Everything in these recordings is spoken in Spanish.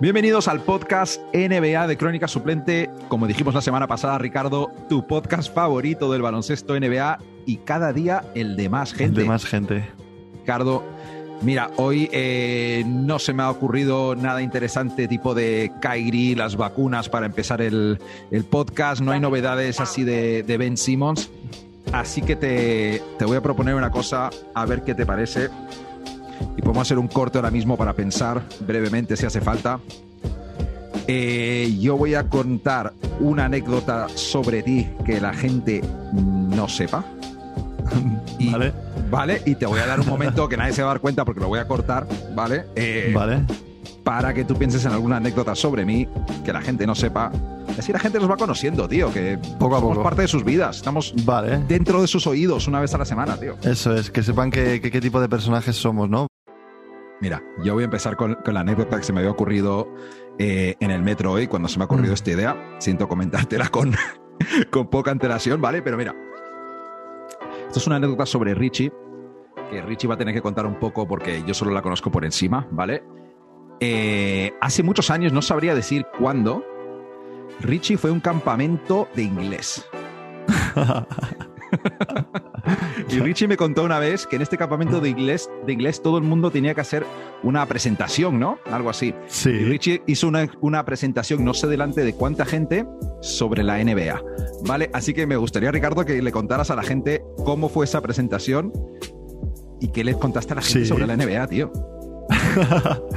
Bienvenidos al podcast NBA de Crónica Suplente. Como dijimos la semana pasada, Ricardo, tu podcast favorito del baloncesto NBA y cada día el de más gente. El de más gente. Ricardo, mira, hoy eh, no se me ha ocurrido nada interesante tipo de Kairi, las vacunas para empezar el, el podcast. No hay novedades así de, de Ben Simmons. Así que te, te voy a proponer una cosa, a ver qué te parece y podemos hacer un corte ahora mismo para pensar brevemente si hace falta. Eh, yo voy a contar una anécdota sobre ti que la gente no sepa. Y, Vale. Vale, y te voy a dar un momento que nadie se va a dar cuenta porque lo voy a cortar, ¿vale? Eh, Vale. Para que tú pienses en alguna anécdota sobre mí que la gente no sepa. Así la gente nos va conociendo, tío, que Poco a somos poco. parte de sus vidas. Estamos Vale. dentro de sus oídos una vez a la semana, tío. Eso es, que sepan que- que- qué tipo de personajes somos, ¿no? Mira, yo voy a empezar con, con la anécdota que se me había ocurrido eh, en el metro hoy, cuando se me ha ocurrido Mm. esta idea. Siento comentártela con, con poca antelación, ¿vale? Pero mira, esto es una anécdota sobre Richie, que Richie va a tener que contar un poco porque yo solo la conozco por encima, ¿vale? Eh, hace muchos años, no sabría decir cuándo, Richie fue a un campamento de inglés. Y Richie me contó una vez que en este campamento de inglés, de inglés todo el mundo tenía que hacer una presentación, ¿no? Algo así. Y Sí. Richie hizo una, una presentación, no sé delante de cuánta gente, sobre la NBA. ¿Vale? Así que me gustaría, Ricardo, que le contaras a la gente cómo fue esa presentación y qué les contaste a la gente Sí. sobre la NBA, tío.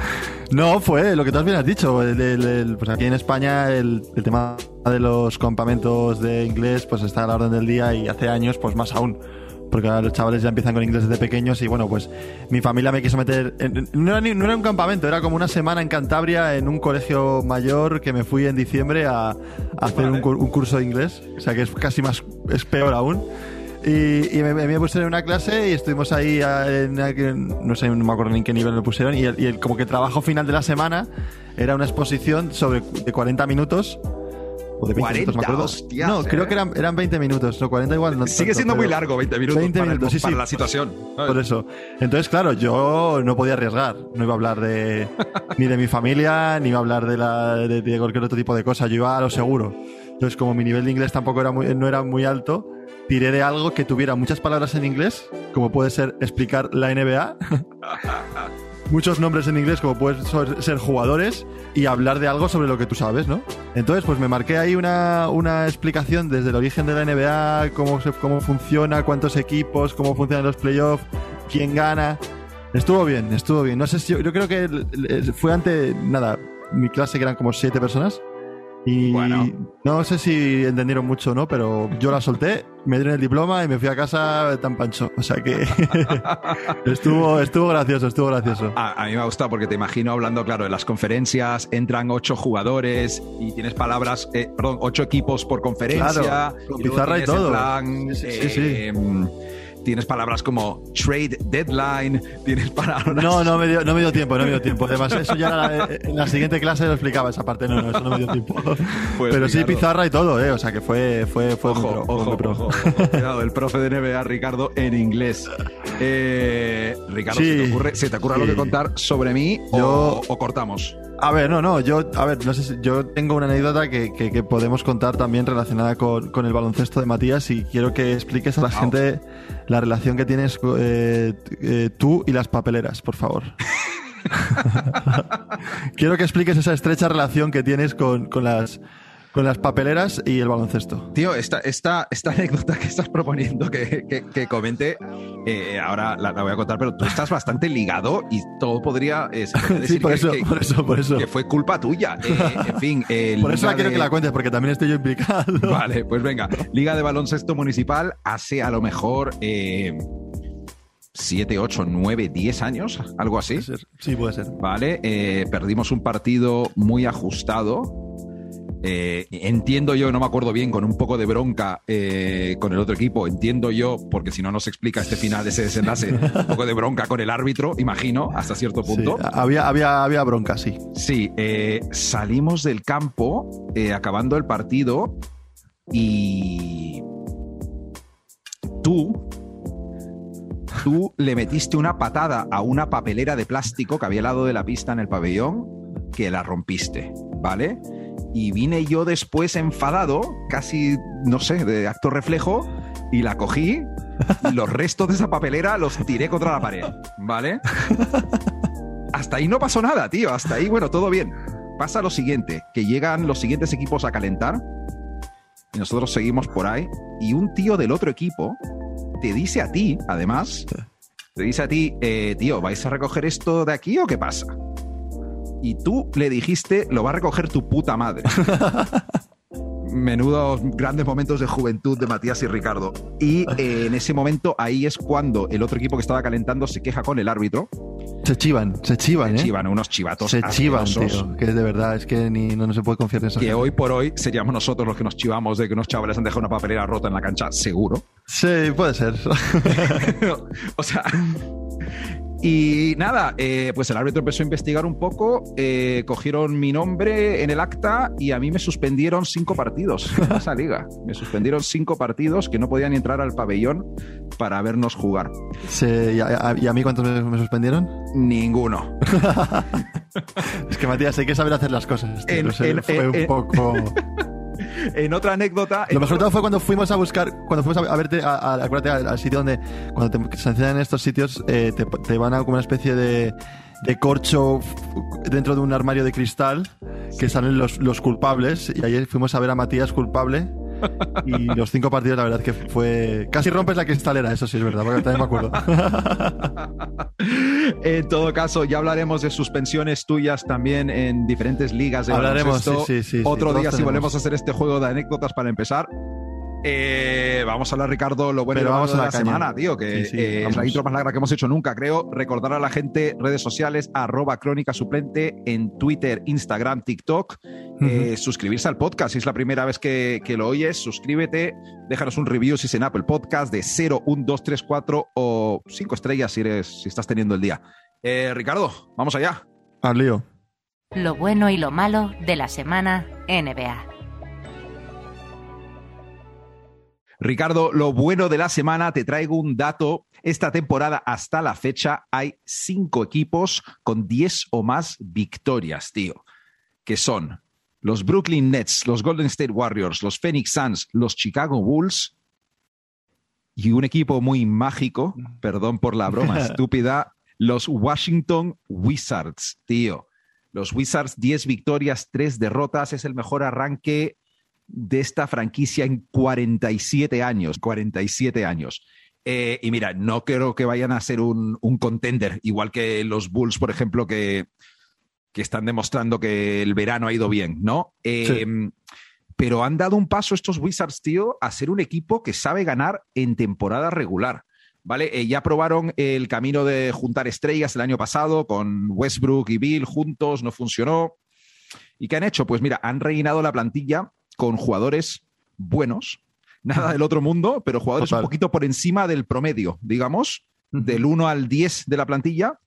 no, fue lo que tú bien has dicho. el- el- el- pues aquí en España el, el tema de los campamentos de inglés pues está a la orden del día y hace años pues más aún. Porque ahora los chavales ya empiezan con inglés desde pequeños y bueno, pues mi familia me quiso meter... en- no, era ni- no era un campamento, era como una semana en Cantabria en un colegio mayor que me fui en diciembre a, a hacer Vale. un, un curso de inglés. O sea que es casi más... es peor aún. Y, y me, me pusieron en una clase y estuvimos ahí, en, en- no sé, no me acuerdo ni en qué nivel me pusieron, y, el, y el- como que el trabajo final de la semana era una exposición sobre de 40 minutos. O de 20 minutos, me 40, acuerdo. hostias, no, creo eh. que eran, eran 20 minutos, no, 40 igual. No Sigue tanto, siendo muy largo, 20 minutos, 20 para, el- minutos, sí, para sí. la situación. Por eso. Entonces, claro, yo no podía arriesgar. No iba a hablar de ni de mi familia, ni iba a hablar de, la, de, de cualquier otro tipo de cosa. Yo iba a lo seguro. Entonces, como mi nivel de inglés tampoco era muy, no era muy alto, tiré de algo que tuviera muchas palabras en inglés, como puede ser explicar la NBA, muchos nombres en inglés, como pueden ser- jugadores, y hablar de algo sobre lo que tú sabes, ¿no? Entonces, pues me marqué ahí una, una explicación desde el origen de la NBA, cómo, se- cómo funciona, cuántos equipos, cómo funcionan los playoffs, quién gana. Estuvo bien, estuvo bien. No sé si yo, yo creo que fue ante, nada, mi clase que eran como siete personas. Y Bueno. no sé si entendieron mucho o no, pero yo la solté, me dieron el diploma y me fui a casa tan pancho. O sea que estuvo, estuvo gracioso, estuvo gracioso. A, a mí me ha gustado porque te imagino hablando, claro, de las conferencias, entran ocho jugadores y tienes palabras, eh, perdón, ocho equipos por conferencia. Claro, con luego pizarra y en todo. plan, Sí, sí, sí, eh, Tienes palabras como trade deadline, tienes palabras. No, no me dio, no me dio tiempo, no me dio tiempo. Además, eso ya era- en la siguiente clase lo explicaba esa parte. No, no, eso no me dio tiempo. Pues, Pero sí, pizarra y todo, ¿eh? O sea que fue, fue, fue Ojo, pro, ojo, pro. ojo, ojo. Cuidado, el profe de NBA, Ricardo, en inglés. Eh, Ricardo, Sí. ¿se te ocurre, se te ocurre algo Sí. que contar sobre mí o- Yo- o, cortamos? A ver, no, no, yo, a ver, no sé si, yo tengo una anécdota que, que- que podemos contar también relacionada con, con el baloncesto de Matías y quiero que expliques a la gente la relación que tienes eh, eh, tú y las papeleras, por favor. quiero que expliques esa estrecha relación que tienes con, con las, con las papeleras y el baloncesto. Tío, esta, esta, esta anécdota que estás proponiendo que, que- que comente, eh, ahora la, la voy a contar, pero tú estás bastante ligado y todo podría, eh, podría Sí, decir por que, eso, que- por eso, por eso. que fue culpa tuya. Eh, en fin, Por eso la quiero de- que la cuentes, porque también estoy yo implicado. Vale, pues venga. Liga de Baloncesto Municipal hace a lo mejor eh, 7, 8, 9, 10 años, algo así. Puede ser, Sí, puede ser. Vale, eh, perdimos un partido muy ajustado. Eh, entiendo yo, no me acuerdo bien, con un poco de bronca eh, con el otro equipo. Entiendo yo, porque si no nos explica este final, ese desenlace, un poco de bronca con el árbitro, imagino, hasta cierto Sí, punto. había, había, había bronca, sí. Sí, eh, salimos del campo acabando el partido y tú, tú le metiste una patada a una papelera de plástico que había al lado de la pista en el pabellón que la rompiste, ¿vale? Y vine yo después enfadado, casi, no sé, de acto reflejo, y la cogí y los restos de esa papelera los tiré contra la pared, ¿vale? Hasta ahí no pasó nada, tío. Hasta ahí, bueno, todo bien. Pasa lo siguiente, que llegan los siguientes equipos a calentar y nosotros seguimos por ahí y un tío del otro equipo te dice a ti, además, te dice a ti, eh, tío, ¿vais a recoger esto de aquí o qué pasa? Y tú le dijiste, lo va a recoger tu puta madre. Menudos grandes momentos de juventud de Matías y Ricardo. Y eh, en ese momento, ahí es cuando el otro equipo que estaba calentando se queja con el árbitro. Se chivan, se chivan, Se ¿eh? chivan unos chivatos. Se chivan, tío. Que de verdad, es que ni, no, no se puede confiar en eso. Que hoy por hoy seríamos nosotros los que nos chivamos de que unos chavales han dejado una papelera rota en la cancha, seguro. Sí, puede ser. o sea. Y nada, eh, pues el árbitro empezó a investigar un poco, eh, cogieron mi nombre en el acta y a mí me suspendieron cinco partidos en esa liga. Me suspendieron cinco partidos que no podían entrar al pabellón para vernos jugar. Sí, ¿y, a, y a mí cuántos me, me suspendieron? Ninguno. Es que Matías, hay que saber hacer las cosas. tío. En- No sé, en- fue en- un poco. En otra anécdota. Lo mejor de todo fue cuando fuimos a buscar, cuando fuimos a, verte, a, a- acuérdate, al, al sitio donde, cuando te sancionan en estos sitios, eh, te, te van a como una especie de, de corcho dentro de un armario de cristal que salen los, los culpables. Y ayer fuimos a ver a Matías culpable. Y los cinco partidos, la verdad que fue. Casi rompes la cristalera, eso sí es verdad, porque también me acuerdo. En todo caso, ya hablaremos de suspensiones tuyas también en diferentes ligas de Hablaremos, sí, sí, sí, Otro día, si volvemos a hacer este juego de anécdotas para empezar. Eh, vamos a hablar, Ricardo, lo bueno y Pero lo vamos malo a de la semana, tío, que Sí, sí, eh, es la intro más larga que hemos hecho nunca, creo. Recordar a la gente, redes sociales, arroba crónica suplente en Twitter, Instagram, TikTok. Eh, suscribirse al podcast, si es la primera vez que, que lo oyes, suscríbete, déjanos un review si es en Apple Podcast de 0, 1, 2, 3, 4 o 5 estrellas si, eres, si estás teniendo el día. Eh, Ricardo, vamos allá. Al lío. Lo bueno y lo malo de la semana NBA. Ricardo, lo bueno de la semana, te traigo un dato. Esta temporada hasta la fecha hay cinco equipos con 10 o más victorias, tío, que son los Brooklyn Nets, los Golden State Warriors, los Phoenix Suns, los Chicago Bulls y un equipo muy mágico, perdón por la broma estúpida, los Washington Wizards, tío. Los Wizards, 10 victorias, 3 derrotas, es el mejor arranque de esta franquicia en 47 años, 47 años. Eh, y mira, no creo que vayan a ser un, un contender, igual que los Bulls, por ejemplo, que, que están demostrando que el verano ha ido bien, ¿no? Eh, Pero han dado un paso estos Wizards, tío, a ser un equipo que sabe ganar en temporada regular. ¿Vale? Eh, ya probaron el camino de juntar estrellas el año pasado con Westbrook y Bill juntos, no funcionó. ¿Y qué han hecho? Pues mira, han rellenado la plantilla con jugadores buenos, nada del otro mundo, pero jugadores Total. un poquito por encima del promedio, digamos, del 1 al 10 de la plantilla.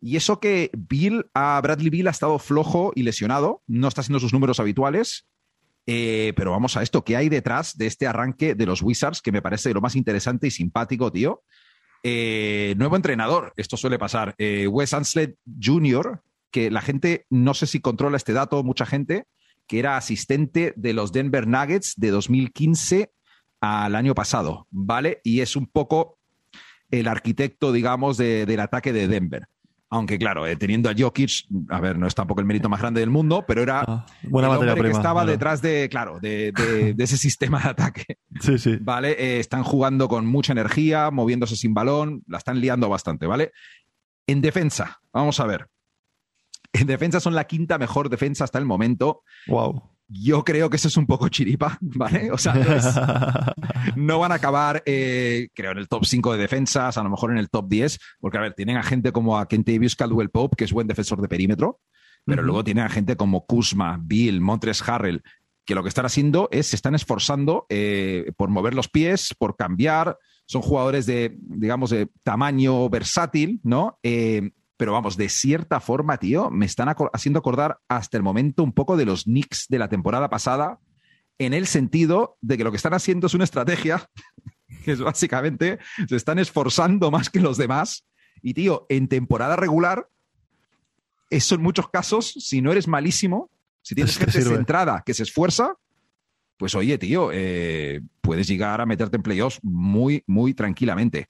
Y eso que Bill, a Bradley Bill ha estado flojo y lesionado, no está haciendo sus números habituales. Eh, pero vamos a esto, ¿qué hay detrás de este arranque de los Wizards? Que me parece lo más interesante y simpático, tío. Eh, nuevo entrenador, esto suele pasar. Eh, Wes Anslet Jr., que la gente, no sé si controla este dato, mucha gente, que era asistente de los Denver Nuggets de 2015 al año pasado, ¿vale? Y es un poco el arquitecto, digamos, de- del ataque de Denver. Aunque, claro, eh, teniendo a Jokic, a ver, no es tampoco el mérito más grande del mundo, pero era Ah, buena el hombre que estaba claro. detrás de, claro, de, de- de ese sistema de ataque. Sí, sí. ¿Vale? Eh, están jugando con mucha energía, moviéndose sin balón, la están liando bastante, ¿vale? En defensa, vamos a ver. En defensa son la quinta mejor defensa hasta el momento. Wow. Yo creo que eso es un poco chiripa, ¿vale? O sea, no, es- no van a acabar, eh, creo, en el top 5 de defensas, a lo mejor en el top 10, porque, a ver, tienen a gente como a Kentavious Caldwell Pope, que es buen defensor de perímetro, pero luego tienen a gente como Kuzma, Bill, Montres Harrell, que lo que están haciendo es, se están esforzando eh, por mover los pies, por cambiar, son jugadores de, digamos, de tamaño versátil, ¿no? Eh, pero vamos, de cierta forma, tío, me están acor- haciendo acordar hasta el momento un poco de los Knicks de la temporada pasada, en el sentido de que lo que están haciendo es una estrategia, que es básicamente, se están esforzando más que los demás, y tío, en temporada regular eso en muchos casos, si no eres malísimo, si tienes gente sirve. centrada que se esfuerza, pues oye, tío, eh, puedes llegar a meterte en playoffs muy, muy tranquilamente.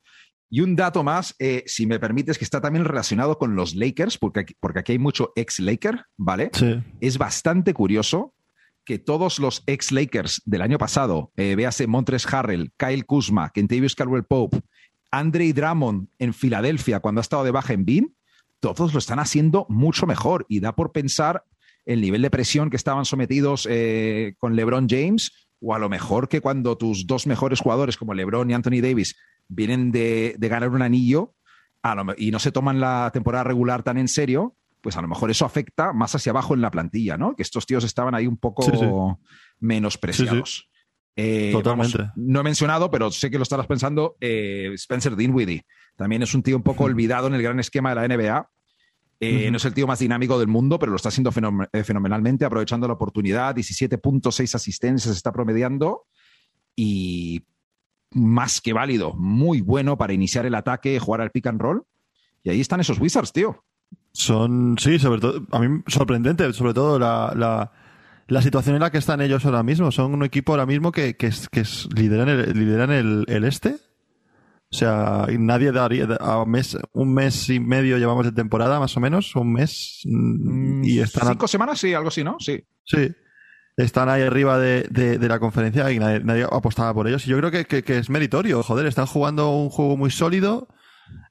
Y un dato más, eh, si me permites, que está también relacionado con los Lakers, porque aquí, porque aquí hay mucho ex-Laker, ¿vale? Sí. Es bastante curioso que todos los ex-Lakers del año pasado, eh, véase Montres Harrell, Kyle Kuzma, Kentavious Caldwell Pope, Andre Drummond en Filadelfia cuando ha estado de baja en Bean, todos lo están haciendo mucho mejor y da por pensar el nivel de presión que estaban sometidos eh, con LeBron James o a lo mejor que cuando tus dos mejores jugadores como LeBron y Anthony Davis vienen de, de ganar un anillo a lo me- y no se toman la temporada regular tan en serio, pues a lo mejor eso afecta más hacia abajo en la plantilla, ¿no? Que estos tíos estaban ahí un poco Sí, sí. menospreciados. Eh, Totalmente. vamos, no he mencionado, pero sé que lo estarás pensando, eh, Spencer Dinwiddie. También es un tío un poco olvidado en el gran esquema de la NBA. Eh. No es el tío más dinámico del mundo, pero lo está haciendo eh, fenomenalmente, aprovechando la oportunidad. 17.6 asistencias está promediando y más que válido, muy bueno para iniciar el ataque, jugar al pick and roll. Y ahí están esos Wizards, tío. Son, sí, sobre todo, a mí sorprendente, sobre todo la, la, la situación en la que están ellos ahora mismo. Son un equipo ahora mismo que, que, que lideran, el, lideran el, el este. O sea, nadie daría, a mes, un mes y medio llevamos de temporada, más o menos, un mes, mm, y están, a- Cinco semanas, sí, algo así, ¿no? Sí. sí, están ahí arriba de, de, de la conferencia y nadie, nadie apostaba por ellos. Y yo creo que, que, que es meritorio, joder, están jugando un juego muy sólido.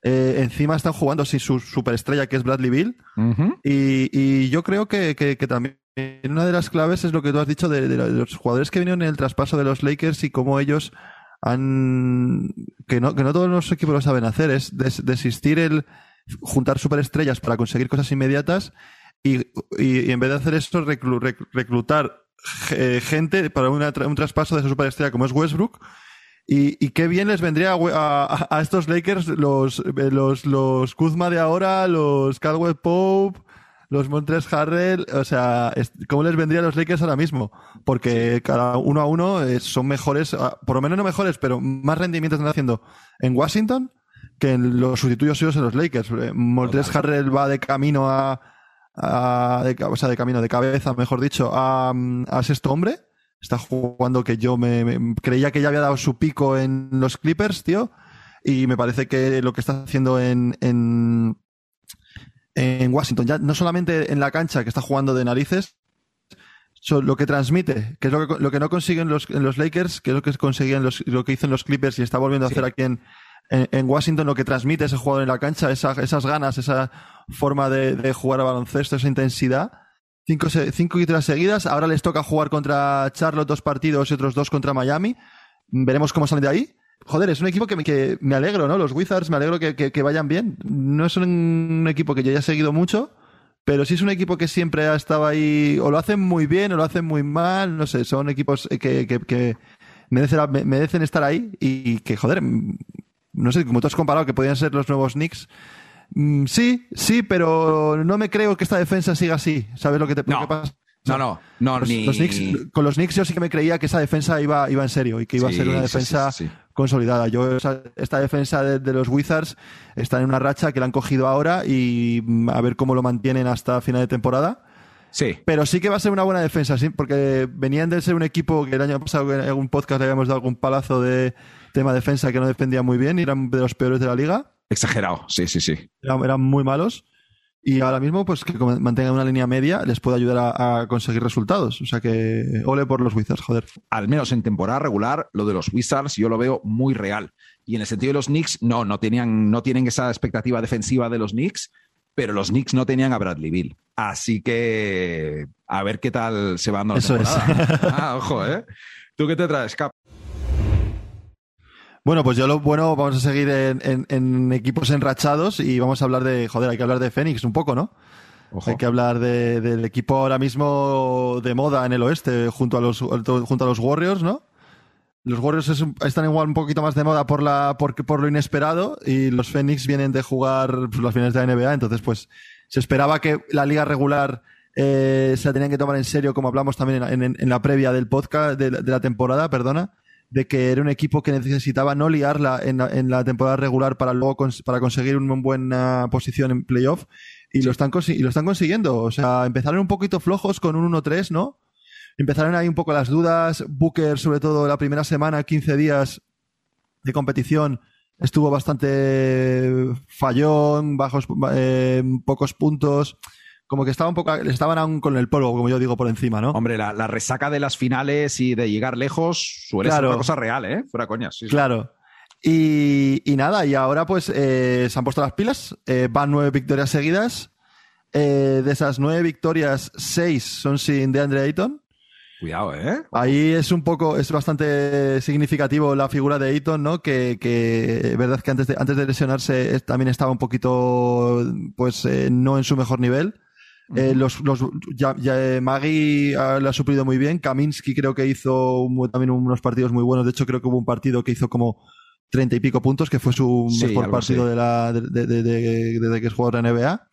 Eh, encima están jugando sin su superestrella que es Bradley Bill. Y, y yo creo que, que- que también una de las claves es lo que tú has dicho de, de los jugadores que vinieron en el traspaso de los Lakers y cómo ellos han. que no, que no todos los equipos lo saben hacer, es des- desistir el juntar superestrellas para conseguir cosas inmediatas y, y- en vez de hacer eso, reclu- rec- reclutar eh, gente para una un traspaso de esa superestrella como es Westbrook. Y, y qué bien les vendría a, we- a- a- a estos Lakers los, eh, los, los Kuzma de ahora, los Caldwell Pope, los Montres Harrell, o sea, ¿cómo les vendría a los Lakers ahora mismo? Porque cada uno a uno eh, son mejores, ah, por lo menos no mejores, pero más rendimientos están haciendo en Washington que en los sustitutos suyos en los Lakers. Eh, Montres Harrell va de camino a, a- de, o sea, de camino, de cabeza, mejor dicho, a, a sexto hombre. Está jugando que yo me, me- creía que ya había dado su pico en los Clippers, tío. Y me parece que lo que está haciendo en, en, en Washington, ya no solamente en la cancha que está jugando de narices, so- lo que transmite, que es lo que, lo que no consiguen los, en los Lakers, que es lo que conseguían los, lo que hizo en los Clippers y está volviendo a hacer aquí en, en, en Washington, lo que transmite ese jugador en la cancha, esa- esas ganas, esa forma de, de jugar a baloncesto, esa intensidad. Cinco, cinco victorias seguidas. Ahora les toca jugar contra Charlotte dos partidos y otros dos contra Miami. Veremos cómo salen de ahí. Joder, es un equipo que me, que me alegro, ¿no? Los Wizards me alegro que, que- que vayan bien. No es un equipo que yo haya seguido mucho, pero sí es un equipo que siempre ha estado ahí, o lo hacen muy bien o lo hacen muy mal, no sé, son equipos que, que, merecen, me- merecen estar ahí y que, joder, mm, no sé, como tú has comparado que podían ser los nuevos Knicks, mm, sí, sí, pero no me creo que esta defensa siga así, ¿sabes lo que te No. pasa? No, no, no, Los- ni... los Knicks- con los Knicks yo sí que me creía que esa defensa iba, iba en serio y que iba a ser una defensa sí, sí, sí. Consolidada. Yo esa- esta defensa de, de los Wizards está en una racha que la han cogido ahora y mm, a ver cómo lo mantienen hasta final de temporada. Sí, Pero sí que va a ser una buena defensa, sí, porque venían de ser un equipo que el año pasado en algún podcast le habíamos dado algún palazo de tema defensa que no defendía muy bien y eran de los peores de la liga. exagerado. Sí, sí, sí. Eran, eran muy malos. Y ahora mismo, pues que mantengan una línea media les puede ayudar a, a conseguir resultados. O sea que ole por los Wizards, joder. al menos en temporada regular, lo de los Wizards yo lo veo muy real. Y en el sentido de los Knicks, no, no tenían, no tienen esa expectativa defensiva de los Knicks, pero los Knicks no tenían a Bradley Bill. Así que a ver qué tal se va dando la Eso es. temporada. Ah, ojo, ¿eh? ¿Tú qué te traes, Cap? Bueno, pues yo lo bueno, vamos a seguir en, en- en equipos enrachados y vamos a hablar de, joder, hay que hablar de Phoenix un poco, ¿no? Ojo. Hay que hablar de- del equipo ahora mismo de moda en el oeste, junto a los, junto a los Warriors, ¿no? Los Warriors es están igual un poquito más de moda por, la, por, por lo inesperado y los Phoenix vienen de jugar pues, las finales de la NBA, entonces pues se esperaba que la liga regular eh, se la tenían que tomar en serio, como hablamos también en, en- en la previa del podcast, de la temporada, perdona, de que era un equipo que necesitaba no liarla en la, en la temporada regular para luego cons- para conseguir una buena posición en playoff y, lo están y lo están consiguiendo. O sea, empezaron un poquito flojos con un 1-3, ¿no? Empezaron ahí un poco las dudas. Booker, sobre todo la primera semana, 15 días de competición, estuvo bastante fallón, bajos, eh, pocos puntos como que estaba un poco, estaban aún con el polvo, como yo digo, por encima, ¿no? Hombre, la, resaca de las finales y de llegar lejos suele ser una cosa real, ¿eh? Fuera coñas. claro. Y, nada, y ahora pues eh, se han puesto las pilas, eh, van nueve victorias seguidas. Eh, de esas nueve victorias, seis son sin DeAndre Ayton. Cuidado, ¿eh? Ahí es un poco, es bastante significativo la figura de Ayton, ¿no? Que, que verdad que antes de, antes de lesionarse también estaba un poquito, pues, no en su mejor nivel. Eh, los, los, ya, ya, Magui ah, lo ha suplido muy bien. Kaminsky creo que hizo también unos partidos muy buenos. De hecho, creo que hubo un partido que hizo como treinta y pico puntos, que fue su mejor partido de la, de, de, desde que es jugador de NBA.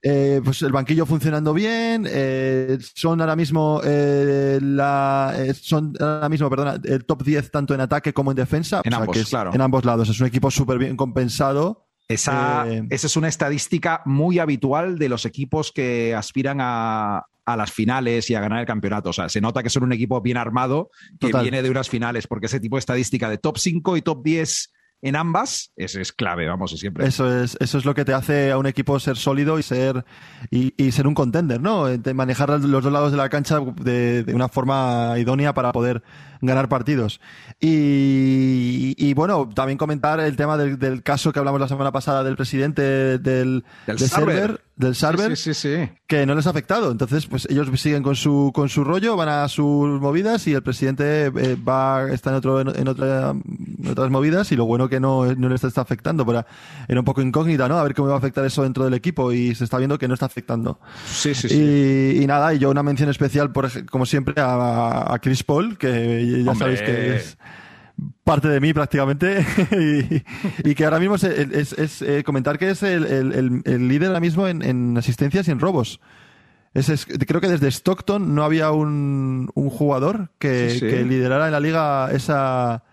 Eh, pues el banquillo funcionando bien. Eh, son ahora mismo eh, la, eh, son ahora mismo, perdona, el top 10 tanto en ataque como en defensa. En ambos, claro. En ambos lados. Es un equipo súper bien compensado. Esa, eh, esa, es una estadística muy habitual de los equipos que aspiran a, a, las finales y a ganar el campeonato. O sea, se nota que son un equipo bien armado que viene de unas finales, porque ese tipo de estadística de top 5 y top 10 en ambas, eso es clave, vamos, siempre. Eso es, eso es lo que te hace a un equipo ser sólido y ser, y, y ser un contender, ¿no? De manejar los dos lados de la cancha de, de, una forma idónea para poder ganar partidos. Y, y bueno, también comentar el tema del, del, caso que hablamos la semana pasada del presidente del, del de server, del server, sí, sí, sí, que no les ha afectado. Entonces, pues ellos siguen con su, con su rollo, van a sus movidas y el presidente eh, va, está en otro, en, en, otra, en otras movidas y lo bueno que no, no le está, está afectando. Pero era un poco incógnita, ¿no? A ver cómo va a afectar eso dentro del equipo y se está viendo que no está afectando. Sí, sí, sí. Y, y nada, y yo una mención especial, por, como siempre, a, a Chris Paul, que ya Hombre. sabéis que es parte de mí prácticamente y, y, que ahora mismo es, es, es eh, comentar que es el, el, el, líder ahora mismo en, en asistencias y en robos. Es, creo que desde Stockton no había un, un jugador que, sí, sí. que, liderara en la liga esa,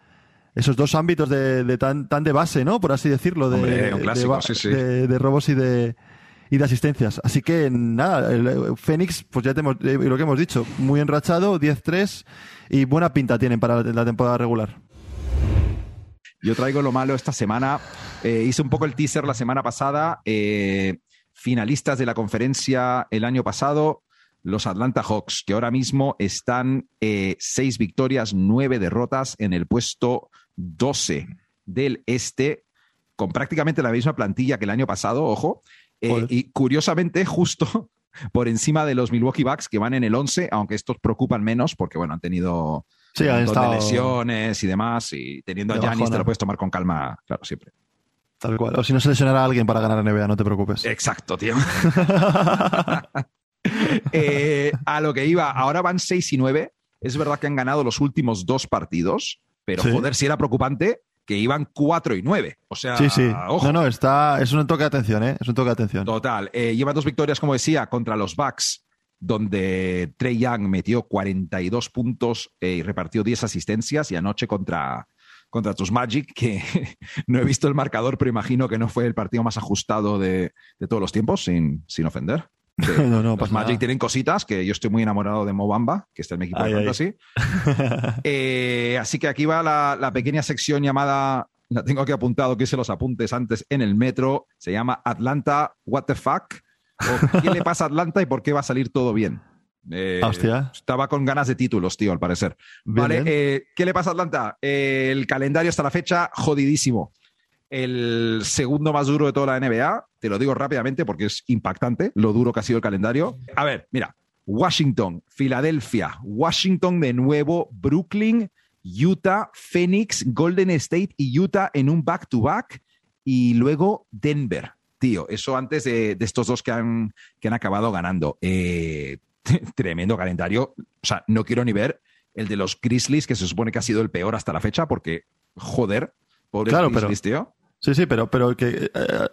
esos dos ámbitos de, de tan, tan, de base, ¿no? Por así decirlo, de, Hombre, un clásico, de, de robos y de, y de asistencias. Así que nada, el Fénix, pues ya te hemos, eh, lo que hemos dicho, muy enrachado, 10-3 y buena pinta tienen para la temporada regular. Yo traigo lo malo esta semana. Eh, hice un poco el teaser la semana pasada. Eh, finalistas de la conferencia el año pasado, los Atlanta Hawks, que ahora mismo están eh, seis victorias, nueve derrotas en el puesto 12 del este, con prácticamente la misma plantilla que el año pasado, ojo. Eh, y curiosamente, justo por encima de los Milwaukee Bucks, que van en el 11, aunque estos preocupan menos, porque bueno, han tenido sí, han estado... de lesiones y demás, y teniendo a Giannis te lo puedes tomar con calma, claro, siempre. Tal cual. O si no se lesionará a alguien para ganar NBA, no te preocupes. Exacto, tío. eh, a lo que iba, ahora van 6 y 9. Es verdad que han ganado los últimos dos partidos, pero ¿Sí? joder, si era preocupante que iban 4 y 9. O sea, sí, sí. Ojo. No, no, está, es un toque de atención, ¿eh? Es un toque de atención. Total. Eh, lleva dos victorias, como decía, contra los Bucks, donde Trey Young metió 42 puntos eh, y repartió 10 asistencias, y anoche contra, contra tus Magic, que no he visto el marcador, pero imagino que no fue el partido más ajustado de, de todos los tiempos, sin, sin ofender. no, no, los Magic nada. tienen cositas, que yo estoy muy enamorado de Mobamba, que está en mi equipo ay, de fantasy. eh, así que aquí va la, la, pequeña sección llamada, la tengo aquí apuntado, que hice los apuntes antes en el metro, se llama Atlanta, what the fuck, o qué le pasa a Atlanta y por qué va a salir todo bien. Eh, Hostia. Estaba con ganas de títulos, tío, al parecer. Bien, vale, bien. Eh, ¿qué le pasa a Atlanta? Eh, el calendario hasta la fecha, jodidísimo. El segundo más duro de toda la NBA, te lo digo rápidamente porque es impactante lo duro que ha sido el calendario. A ver, mira, Washington, Filadelfia, Washington de nuevo, Brooklyn, Utah, Phoenix, Golden State y Utah en un back-to-back -back, y luego Denver. Tío, eso antes de, de estos dos que han, que han acabado ganando. Eh, tremendo calendario. O sea, no quiero ni ver el de los Grizzlies, que se supone que ha sido el peor hasta la fecha, porque, joder, pobre claro, pero, tío. Sí, sí, pero, pero que. Eh,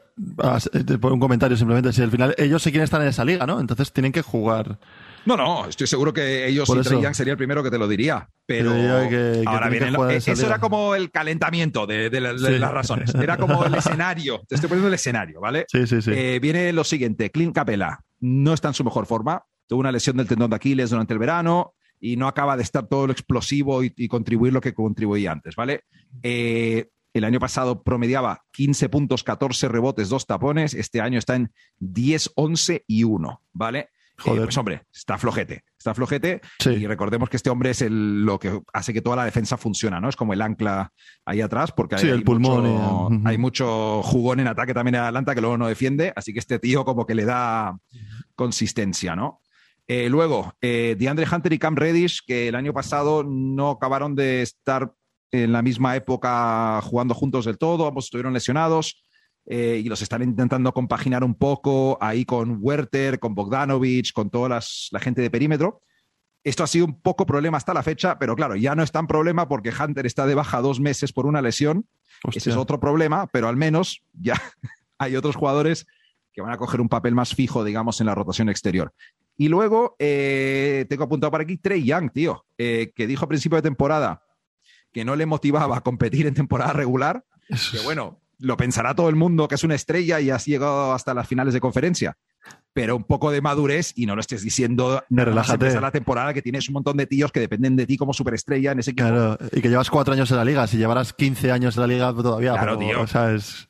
un comentario simplemente. Si al final ellos se quieren estar en esa liga, ¿no? Entonces tienen que jugar. No, no, estoy seguro que ellos Por Young sería el primero que te lo diría. Pero que- que ahora viene lo- eh, eso liga. era como el calentamiento de, de la- de Sí. las razones. Era como el escenario. Te estoy poniendo el escenario, ¿vale? Sí, sí, sí. Eh, viene lo siguiente: Clint Capela no está en su mejor forma. Tuvo una lesión del tendón de Aquiles durante el verano y no acaba de estar todo lo explosivo y, y contribuir lo que contribuía antes, ¿vale? Eh, el año pasado promediaba 15 puntos, 14 rebotes, dos tapones. Este año está en 10, 11 y 1, ¿vale? Eh, Joder. pues hombre, está flojete, está flojete. Sí. Y recordemos que este hombre es el, lo que hace que toda la defensa funciona, ¿no? Es como el ancla ahí atrás, porque hay, Sí, el hay pulmón, mucho, ujú. hay mucho jugón en ataque también en Atlanta que luego no defiende, así que este tío como que le da consistencia, ¿no? Eh, luego, eh, DeAndre Hunter y Cam Reddish, que el año pasado no acabaron de estar en la misma época jugando juntos del todo, ambos estuvieron lesionados eh, y los están intentando compaginar un poco ahí con Werther, con Bogdanovich, con toda las- la gente de perímetro. Esto ha sido un poco problema hasta la fecha, pero claro, ya no es tan problema porque Hunter está de baja dos meses por una lesión. Ese Hostia. es otro problema, pero al menos ya hay otros jugadores que van a coger un papel más fijo, digamos, en la rotación exterior. Y luego eh, tengo apuntado por aquí Trey Young, tío, eh, que dijo a principio de temporada que no le motivaba a competir en temporada regular, que bueno, lo pensará todo el mundo que es una estrella y has llegado hasta las finales de conferencia. Pero un poco de madurez y no lo estés diciendo más relájate. la temporada que tienes un montón de tíos que dependen de ti como superestrella en ese equipo. Claro, y que llevas cuatro años en la liga. Si llevaras 15 años en la liga todavía. Claro, pero, tío. O sea, es,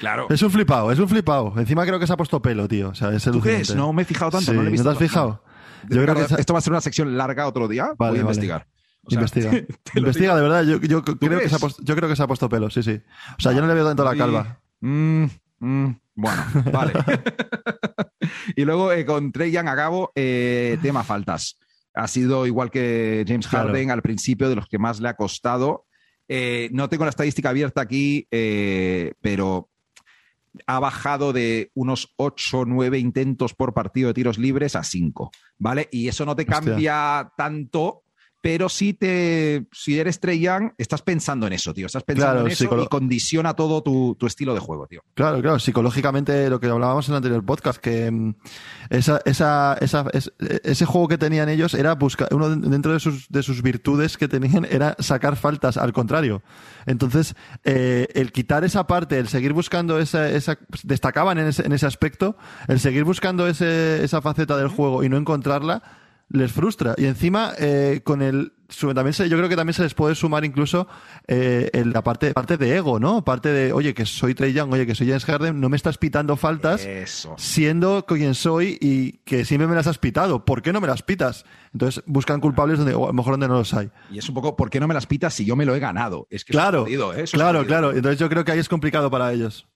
Claro. es un flipado, es un flipado. Encima creo que se ha puesto pelo, tío. O sea, es ¿Tú crees? No me he fijado tanto. Sí, no, le he ¿no visto te has tanto. fijado? Yo creo que Esto va a ser una sección larga otro día. Vale, Voy a vale. investigar. O sea, Investiga. te Investiga, de verdad. Yo, yo creo, que se ha puesto, yo creo que se ha puesto pelo, sí, sí. O sea, yo no le veo tanto la calva. Mm, mm, bueno, vale. y luego eh, con Trey Young a cabo, eh, tema faltas. Ha sido igual que James Claro. Harden al principio, de los que más le ha costado. Eh, no tengo la estadística abierta aquí, eh, pero ha bajado de unos 8 o 9 intentos por partido de tiros libres a 5, ¿vale? Y eso no te Hostia. cambia tanto, pero sí te, si eres Trey Young, estás pensando en eso, tío. Estás pensando Claro, en eso y condiciona todo tu, tu estilo de juego, tío. Claro, claro, psicológicamente lo que hablábamos en el anterior podcast, que mm, esa, esa, esa, es- ese juego que tenían ellos era buscar, uno de- dentro de sus, de sus virtudes que tenían era sacar faltas al contrario. Entonces, eh, el quitar esa parte, el seguir buscando esa, esa destacaban en ese, en ese aspecto, el seguir buscando ese, esa faceta del juego y no encontrarla, les frustra. Y encima, eh, con el. También se, yo creo que también se les puede sumar incluso eh, el- la parte, parte de ego, ¿no? Parte de, oye, que soy Trey Young, oye, que soy James Harden, no me estás pitando faltas Eso. siendo quien soy y que siempre me las has pitado. ¿Por qué no me las pitas? Entonces buscan culpables donde, o a lo mejor donde no los hay. Y es un poco, ¿por qué no me las pitas si yo me lo he ganado? Es que Claro, es jodido, ¿eh? Es claro, claro. Entonces yo creo que ahí es complicado para ellos.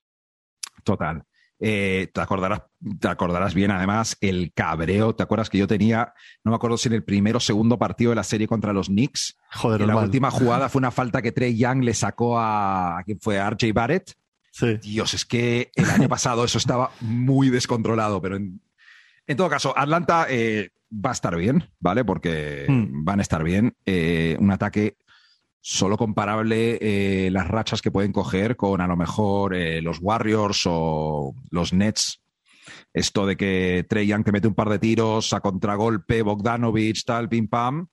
Total. Eh, te, acordarás, te acordarás bien, además, el cabreo. ¿Te acuerdas que yo tenía, no me acuerdo si en el primero o segundo partido de la serie contra los Knicks? Joder, en la última jugada fue una falta que Trey Young le sacó a, ¿a quién fue? A RJ Barrett. Sí. Dios, es que el año pasado eso estaba muy descontrolado, pero en, en todo caso, Atlanta eh, va a estar bien, ¿vale? Porque Hmm. van a estar bien. Eh, un ataque solo comparable eh, las rachas que pueden coger con a lo mejor eh, los Warriors o los Nets. Esto de que Trey Young te mete un par de tiros a contragolpe, Bogdanovich, tal, pim pam.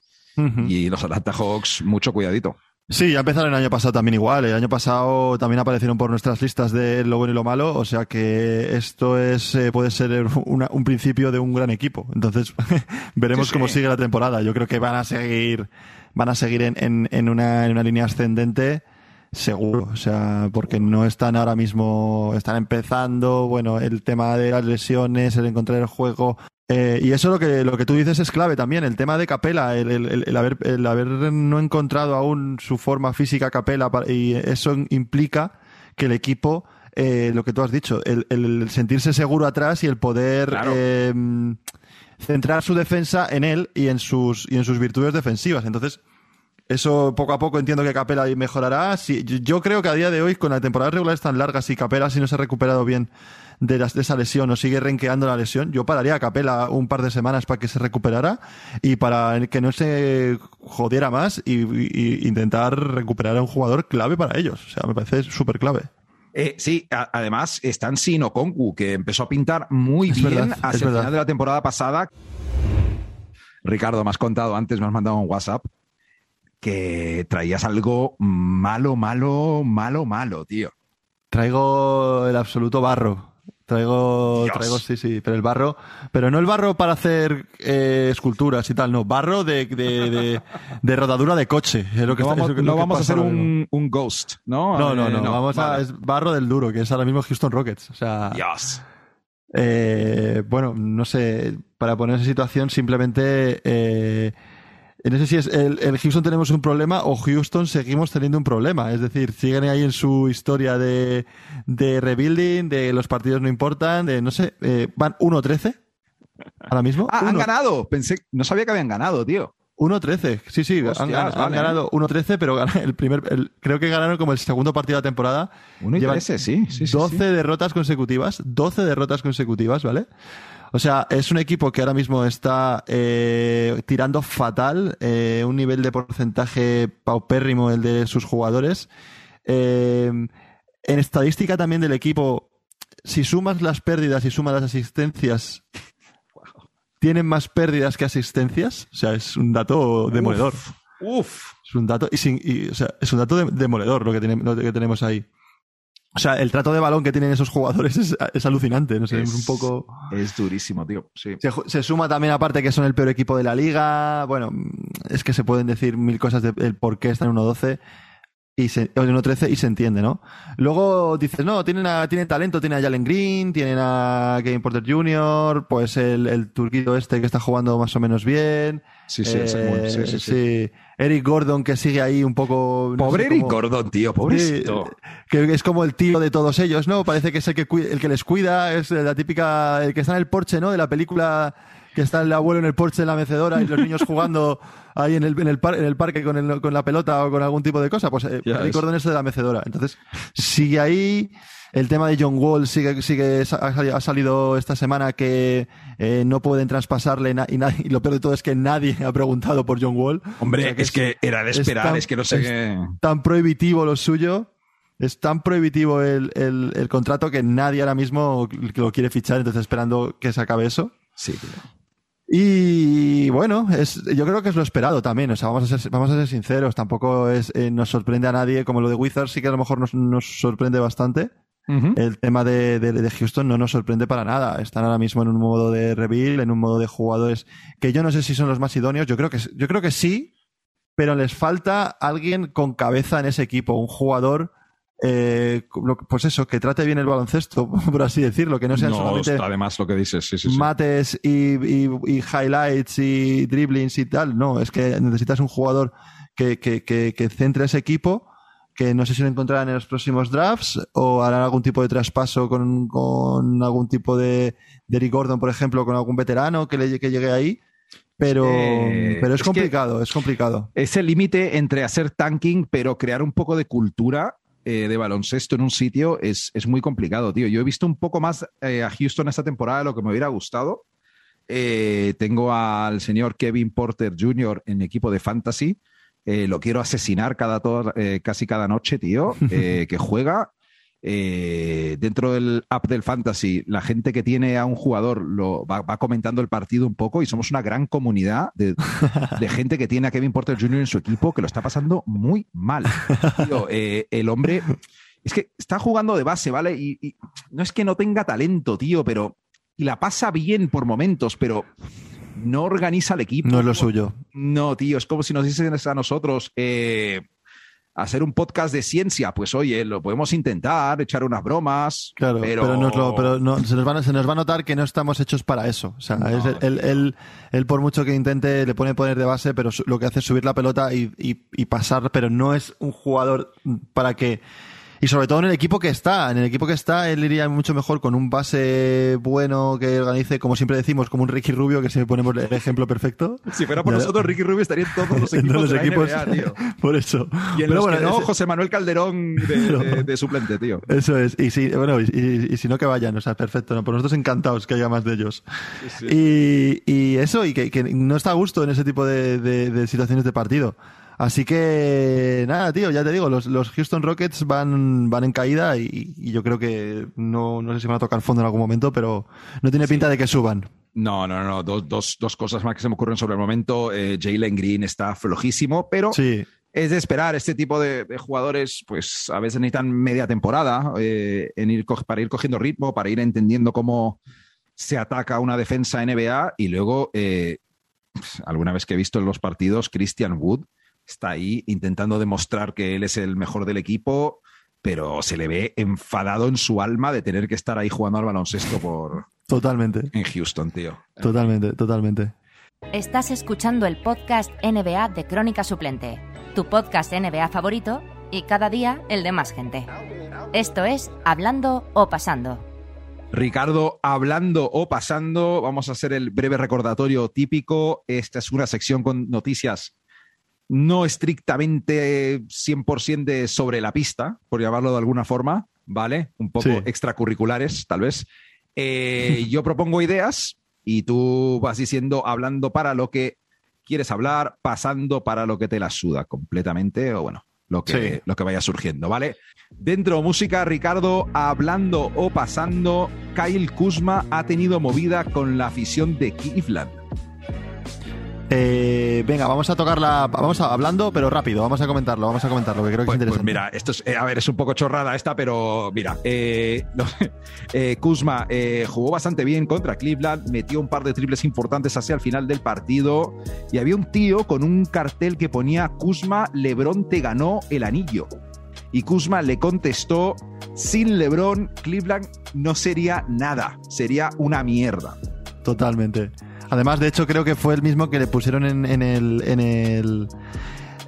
Y los Atlanta Hawks, mucho cuidadito. Sí, ya empezaron el año pasado también igual. El año pasado también aparecieron por nuestras listas de lo bueno y lo malo. O sea que esto es eh, puede ser una- un principio de un gran equipo. Entonces veremos Sí, sí. cómo sigue la temporada. Yo creo que van a seguir, van a seguir en, en- en una, en una línea ascendente. Seguro, o sea, porque no están ahora mismo, están empezando, bueno, el tema de las lesiones, el encontrar el juego, eh, y eso lo que, lo que tú dices es clave también, el tema de Capela, el, el- haber, el haber no encontrado aún su forma física Capela, y eso implica que el equipo, eh, lo que tú has dicho, el, el sentirse seguro atrás y el poder Claro. eh, centrar su defensa en él y en sus, y en sus virtudes defensivas. Entonces, eso poco a poco entiendo que Capela mejorará. Sí, yo, creo que a día de hoy, con la temporada regular tan larga, si Capela si no se ha recuperado bien de, las- de esa lesión o sigue renqueando la lesión, yo pararía a Capela un par de semanas para que se recuperara y para que no se jodiera más y, intentar recuperar a un jugador clave para ellos. O sea, me parece súper clave. Eh, sí, a- además están sin Okongu, que empezó a pintar muy Es bien verdad, hacia el verdad. final de la temporada pasada. Ricardo, me has contado antes, me has mandado un WhatsApp que traías algo malo, malo, malo, malo, tío. Traigo el absoluto barro. Traigo, Dios. traigo, sí, sí, pero el barro, pero no el barro para hacer eh, esculturas y tal, no, barro de, de, de, de rodadura de coche. Es lo que no está- vamos, es lo que no vamos a hacer un, un ghost, ¿no? No, no, Eh, no, vamos a, es barro del duro, que es ahora mismo Houston Rockets. O sea, Dios. eh, bueno, no sé, para poner esa situación, simplemente, eh, no sé si es el, el Houston tenemos un problema o Houston seguimos teniendo un problema. Es decir, siguen ahí en su historia de, de rebuilding, de los partidos no importan, de no sé, eh, van 1-13 ahora mismo. Ah, han Uno- ganado. Pensé, no sabía que habían ganado, tío. 1-13, sí, sí, han, Hostias, han vale. ganado 1-13, pero gan- el primer, el- creo que ganaron como el segundo partido de la temporada. 1 y Llevan 13, sí. sí, sí, 12 sí. derrotas consecutivas, 12 derrotas consecutivas, ¿vale? O sea, es un equipo que ahora mismo está eh, tirando fatal, eh, un nivel de porcentaje paupérrimo el de sus jugadores. Eh, en estadística también del equipo, si sumas las pérdidas y sumas las asistencias, tienen más pérdidas que asistencias. O sea, es un dato demoledor. Uf. Es un dato, y sin- y, o sea, es un dato de- demoledor lo que, tenemos, lo que tenemos ahí. O sea, el trato de balón que tienen esos jugadores es, es alucinante. No sé, es, Es- un poco. Es durísimo, tío. Sí. Se, suma también aparte que son el peor equipo de la liga. Bueno, es que se pueden decir mil cosas del de, por qué están en 1-12 y se, o en 1-13 y se entiende, ¿no? Luego dices, no, tienen, a, tienen talento, tienen a Jalen Green, tienen a Kevin Porter Jr., pues el, el turquito este que está jugando más o menos bien. Sí, sí, Eh, sí, sí, sí. sí. Eric Gordon que sigue ahí un poco. no Pobre sé Eric Gordon, tío, pobrecito. Que es como el tío de todos ellos, ¿no? Parece que es el que, el que les cuida, es la típica, el que está en el porche, ¿no? De la película que está el abuelo en el porche en la mecedora y los niños jugando ahí en el, en el, par- en el parque con, el- con la pelota o con algún tipo de cosa. Pues eh, Eric. Gordon es de la mecedora. Entonces, sigue ahí. El tema de John Wall sigue, sigue, ha sali- ha salido esta semana que eh, no pueden traspasarle na- y, lo peor de todo es que nadie ha preguntado por John Wall. Hombre, O sea que es que era de es esperar, tan- es que no sé es qué. tan prohibitivo lo suyo, es tan prohibitivo el, el- el contrato que nadie ahora mismo lo quiere fichar, entonces esperando que se acabe eso. Sí, tío. Y bueno, es, yo creo que es lo esperado también. O sea, vamos a ser, vamos a ser sinceros, tampoco es, eh, nos sorprende a nadie, como lo de Wizards sí que a lo mejor nos, nos sorprende bastante. El tema de, de- de Houston no nos sorprende para nada. Están ahora mismo en un modo de reveal, en un modo de jugadores que yo no sé si son los más idóneos. Yo creo que, yo creo que sí, pero les falta alguien con cabeza en ese equipo, un jugador, eh, pues eso, que trate bien el baloncesto, por así decirlo, que no sean No, solamente además lo que dices, sí, sí, sí. mates y, y- y highlights y dribblings y tal. No, es que necesitas un jugador que, que, que, que centre ese equipo, que no sé si lo encontrarán en los próximos drafts o harán algún tipo de traspaso con, con algún tipo de, de Eric Gordon, por ejemplo, con algún veterano que, le, que llegue ahí. Pero, Eh, pero es, es complicado, es complicado. ese límite entre hacer tanking, pero crear un poco de cultura eh, de baloncesto en un sitio es, es muy complicado, tío. Yo he visto un poco más eh, a Houston esta temporada de lo que me hubiera gustado. Eh, tengo al señor Kevin Porter Jr. en mi equipo de fantasy. Eh, lo quiero asesinar cada toda- casi cada noche, tío, que juega. Eh, dentro del app del fantasy, la gente que tiene a un jugador lo va, va comentando el partido un poco y somos una gran comunidad de, de gente que tiene a Kevin Porter Jr. en su equipo que lo está pasando muy mal. Tío, eh, el hombre es que está jugando de base, ¿vale? Y, y no es que no tenga talento, tío, pero y la pasa bien por momentos, pero no organiza el equipo. No es lo suyo. No, tío, es como si nos dicen a nosotros eh, hacer un podcast de ciencia. Pues oye, lo podemos intentar, echar unas bromas. Claro, pero, pero, nos lo- pero no, se, nos se va a notar que no estamos hechos para eso. O sea, No. es el- él, él- él, por mucho que intente, le pone poner de base, pero lo que hace es subir la pelota y, y- y pasar, pero no es un jugador para que. Y sobre todo en el equipo que está. En el equipo que está, él iría mucho mejor con un base bueno que organice, como siempre decimos, como un Ricky Rubio, que siempre ponemos el ejemplo perfecto. Si fuera por nosotros, Ricky Rubio estaría en todos los equipos. todos de los la equipos. NBA, tío. por eso. Y en Pero los bueno, que no, ese- José Manuel Calderón de, de- de suplente, tío. Eso es, y si, bueno, y, y- y si no que vayan, o sea, perfecto, ¿no? Por nosotros encantados que haya más de ellos. Y, y eso, y que, que no está a gusto en ese tipo de situaciones de partido. Así que, nada, tío, ya te digo, los, los Houston Rockets van, van en caída y, y yo creo que no, no sé si van a tocar fondo en algún momento, pero no tiene pinta de que suban. No, no, no. Dos, dos, dos, cosas más que se me ocurren sobre el momento. Eh, Jalen Green está flojísimo, pero sí. es de esperar. Este tipo de, de, jugadores, pues a veces necesitan media temporada eh, en ir, para ir cogiendo ritmo, para ir entendiendo cómo se ataca una defensa NBA y luego, eh, alguna vez que he visto en los partidos, Christian Wood está ahí intentando demostrar que él es el mejor del equipo, pero se le ve enfadado en su alma de tener que estar ahí jugando al baloncesto por, Totalmente. En Houston, tío. Totalmente, totalmente. Estás escuchando el podcast NBA de Crónica Suplente, tu podcast NBA favorito y cada día el de más gente. Esto es Hablando o Pasando. Ricardo, hablando o pasando, vamos a hacer el breve recordatorio típico. Esta es una sección con noticias no estrictamente 100% de sobre la pista, por llamarlo de alguna forma, ¿vale? Un poco sí. extracurriculares, tal vez. Eh, yo propongo ideas y tú vas diciendo, hablando para lo que quieres hablar, pasando para lo que te la suda completamente, o bueno, lo que, sí. lo que vaya surgiendo, ¿vale? Dentro música, Ricardo, hablando o pasando, Kyle Kuzma ha tenido movida con la afición de Cleveland. Eh, venga, vamos a tocarla, vamos a, hablando, pero rápido, vamos a comentarlo, vamos a comentarlo, que creo que pues, es interesante. Pues mira, esto es, eh, a ver, es un poco chorrada esta, pero mira, eh, no, Kuzma jugó bastante bien contra Cleveland, metió un par de triples importantes hacia el final del partido y había un tío con un cartel que ponía Kuzma, Lebron te ganó el anillo. Y Kuzma le contestó, sin Lebron, Cleveland no sería nada, sería una mierda. Totalmente. Además, de hecho, creo que fue el mismo que le pusieron en, en, el, en, el,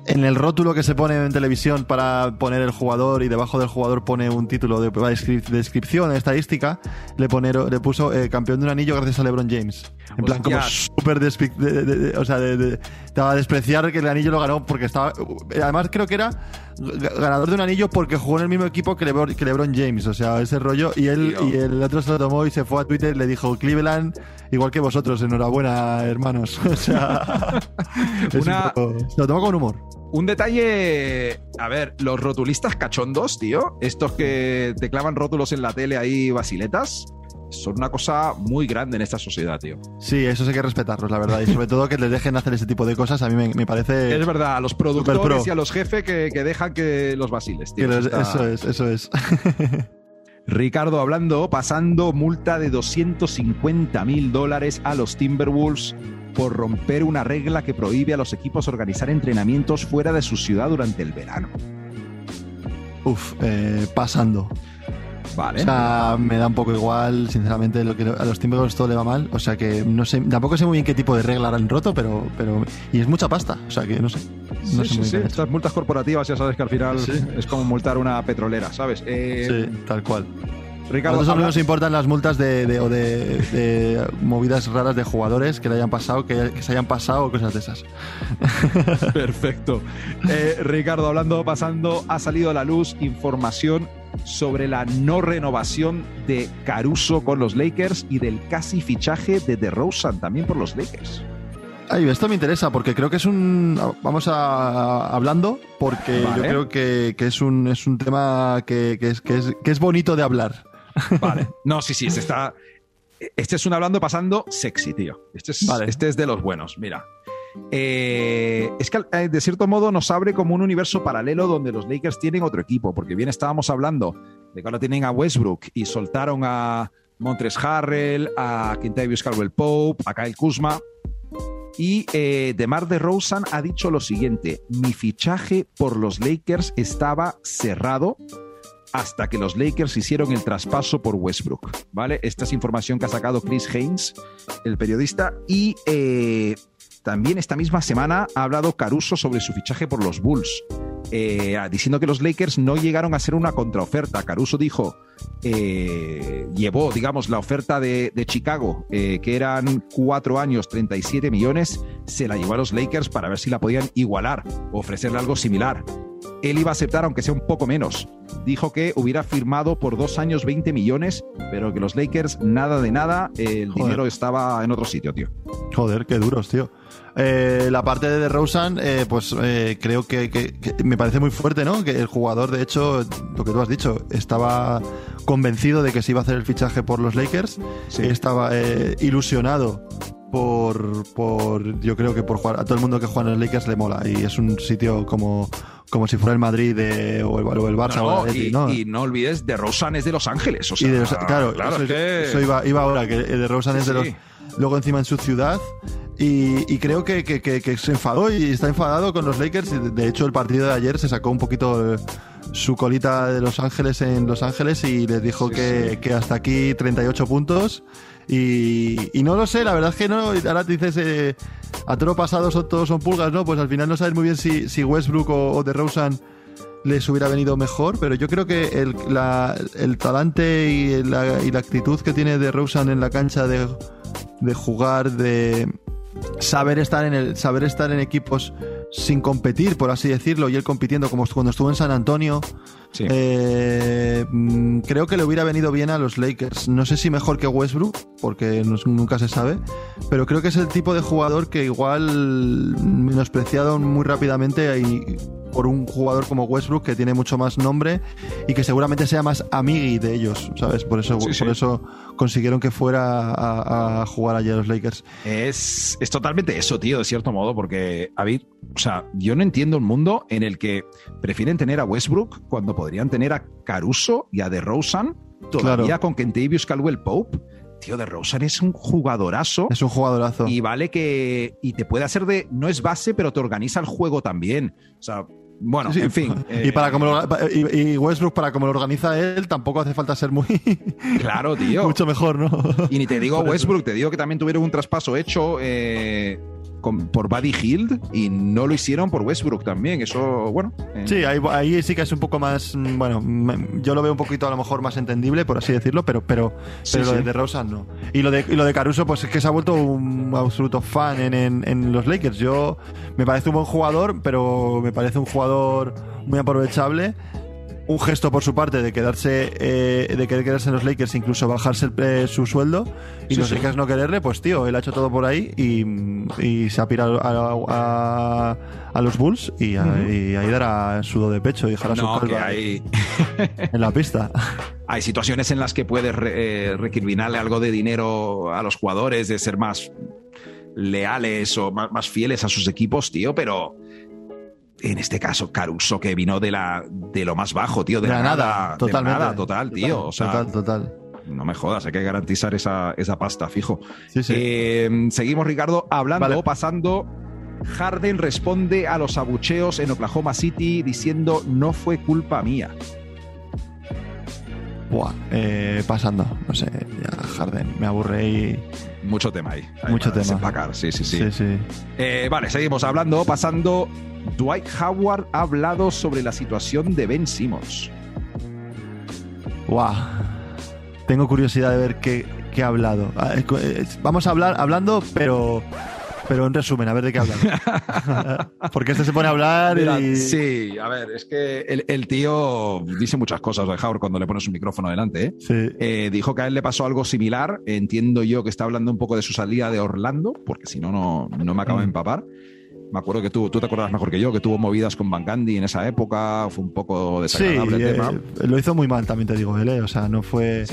en el rótulo que se pone en televisión para poner el jugador y debajo del jugador pone un título de, de descripción, estadística, le, pone, le puso eh, campeón de un anillo gracias a LeBron James. En plan, como súper de, de, de, O sea, de, te va a despreciar que el anillo lo ganó porque estaba. Además, creo que era ganador de un anillo porque jugó en el mismo equipo que LeBron, que LeBron James. O sea, ese rollo. Y él Tío. y el otro se lo tomó y se fue a Twitter y le dijo: Cleveland, igual que vosotros, enhorabuena, hermanos. O sea, Una... se lo tomó con humor. Un detalle, a ver, los rotulistas cachondos, tío, estos que te clavan rótulos en la tele ahí basiletas, son una cosa muy grande en esta sociedad, tío. Sí, eso hay que respetarlos, la verdad. Y sobre todo que les dejen hacer ese tipo de cosas, a mí me, me parece. Es verdad, a los productores y a los jefes que, que, dejan que los vaciles, tío. Está... Eso es, eso es. Ricardo hablando, pasando multa de 250 mil dólares a los Timberwolves por romper una regla que prohíbe a los equipos organizar entrenamientos fuera de su ciudad durante el verano. Uf, eh, pasando. Vale. O sea, me da un poco igual, sinceramente, lo que a los Timberwolves todo le va mal. O sea que no sé, tampoco sé muy bien qué tipo de regla han roto, pero, pero. Y es mucha pasta. O sea que no sé. No sí, sé sí, sí. Estas multas corporativas, ya sabes que al final sí. es como multar una petrolera, ¿sabes? Eh, sí, tal cual. Ricardo, a nosotros nos importan las multas de, de, o de, de, movidas raras de jugadores que le hayan pasado, que, que se hayan pasado o cosas de esas. Perfecto. Eh, Ricardo, hablando, pasando, ha salido a la luz información sobre la no renovación de Caruso con los Lakers y del casi fichaje de DeRozan también por los Lakers. Ay, esto me interesa porque creo que es un. Vamos a, a hablando porque vale. yo creo que, que, es, un, es un tema que, que, es, que, es, que es bonito de hablar. Vale. No, sí, sí, este está. Este es un hablando pasando sexy, tío. Este es, vale. este es de los buenos. Mira. Eh, es que eh, de cierto modo nos abre como un universo paralelo donde los Lakers tienen otro equipo, porque bien estábamos hablando de que ahora tienen a Westbrook y soltaron a Montres Harrell, a Quintavious Caldwell Pope, a Kyle Kuzma. Y eh, DeMar DeRozan ha dicho lo siguiente: mi fichaje por los Lakers estaba cerrado hasta que los Lakers hicieron el traspaso por Westbrook, ¿vale? Esta es información que ha sacado Chris Haynes, el periodista, y eh, también esta misma semana ha hablado Caruso sobre su fichaje por los Bulls, eh, diciendo que los Lakers no llegaron a hacer una contraoferta. Caruso dijo, eh, llevó, digamos, la oferta de, de Chicago, eh, que eran cuatro años, 37 millones, se la llevó a los Lakers para ver si la podían igualar, ofrecerle algo similar. Él iba a aceptar aunque sea un poco menos. Dijo que hubiera firmado por dos años 20 millones, pero que los Lakers nada de nada, el dinero estaba en otro sitio, tío. Joder, qué duros, tío. Eh, la parte de DeRozan, eh, pues eh, creo que, me parece muy fuerte, ¿no? Que el jugador, de hecho, lo que tú has dicho, estaba convencido de que se iba a hacer el fichaje por los Lakers, estaba ilusionado por, por, yo creo que por jugar, a todo el mundo que juega en los Lakers le mola y es un sitio como, como si fuera el Madrid o, el, Barça o el y, ¿no? y no olvides de Rosan es de Los Ángeles, o claro, eso, iba, iba, ahora, que de Rosan es de los luego encima en su ciudad y, creo que, se enfadó y está enfadado con los Lakers. De hecho, el partido de ayer se sacó un poquito su colita de Los Ángeles en Los Ángeles y les dijo que, hasta aquí 38 puntos. Y, no lo sé, la verdad es que no. Ahora dices, eh, a todo pasado todos son pulgas, ¿no? Pues al final no sabes muy bien si, Westbrook o, o DeRozan les hubiera venido mejor, pero yo creo que el, el talante y la, y la, actitud que tiene DeRozan en la cancha de, de jugar, de, saber estar en el saber estar en equipos sin competir, por así decirlo, y él compitiendo como cuando estuvo en San Antonio. Eh, mm, creo que le hubiera venido bien a los Lakers. No sé si mejor que Westbrook, porque nunca se sabe, pero creo que es el tipo de jugador que igual menospreciado muy rápidamente y por un jugador como Westbrook que tiene mucho más nombre y que seguramente sea más amigui de ellos, ¿sabes? Por eso, por eso consiguieron que fuera a, jugar allí a los Lakers. Es, es totalmente eso, tío, de cierto modo, porque, David, o sea, yo no entiendo un mundo en el que prefieren tener a Westbrook cuando podrían tener a Caruso y a DeRozan todavía con Kentavious Caldwell Pope tío, de Rosen es un jugadorazo. Es un jugadorazo. Y vale que. Y te puede hacer de. No es base, pero te organiza el juego también. O sea, bueno, en fin. Y, para como y, Westbrook, para como lo organiza él, tampoco hace falta ser muy. Claro, tío. Mucho mejor, ¿no? Y ni te digo Westbrook, te digo que también tuvieron un traspaso hecho. Eh, por Buddy Hield y no lo hicieron por Westbrook también. Eso, bueno. Eh. Sí, ahí, sí que es un poco más. Mm, bueno, yo lo veo un poquito a lo mejor más entendible, por así decirlo, pero, pero, pero lo de Rosa no. Y lo de, lo de Caruso, pues es que se ha vuelto un absoluto fan en, en los Lakers. Yo me parece un buen jugador, pero me parece un jugador muy aprovechable un gesto por su parte de quedarse eh, de querer quedarse en los Lakers incluso bajarse eh, su sueldo y los Lakers no quererle pues tío él ha hecho todo por ahí y, se ha pirado a, los Bulls y, ahí dará sudo de pecho y dejará su calva en la pista. Hay situaciones en las que puedes eh, recriminarle algo de dinero a los jugadores de ser más leales o más fieles a sus equipos tío pero en este caso, Caruso, que vino de la de lo más bajo, tío, de, la, nada, totalmente. nada, total, tío. o sea, total, total. No me jodas, hay que garantizar esa, pasta, fijo. Eh, seguimos, Ricardo, hablando, pasando. Harden responde a los abucheos en Oklahoma City diciendo no fue culpa mía. Buah, eh, pasando, no sé, ya Harden, me aburre y... Mucho tema ahí. Mucho tema. sí, sí, sí. sí, eh, vale, seguimos hablando, pasando Dwight Howard ha hablado sobre la situación de Ben Simmons. Wow. Tengo curiosidad de ver qué, ha hablado. Ah, vamos a hablar hablando, pero pero en resumen, a ver de qué hablan. Porque este se pone a hablar y... Sí, a ver, es que el, tío dice muchas cosas, de Howard, cuando le pones un micrófono delante. ¿eh? Sí. Eh, dijo que a él le pasó algo similar. Entiendo yo que está hablando un poco de su salida de Orlando, porque si no, no me acabo de mm. empapar. Me acuerdo que tú, tú te acuerdas mejor que yo, que tuvo movidas con Van Gandhi en esa época, fue un poco desagradable el tema. Eh, lo hizo muy mal, también te digo él, ¿eh? o sea, no fue,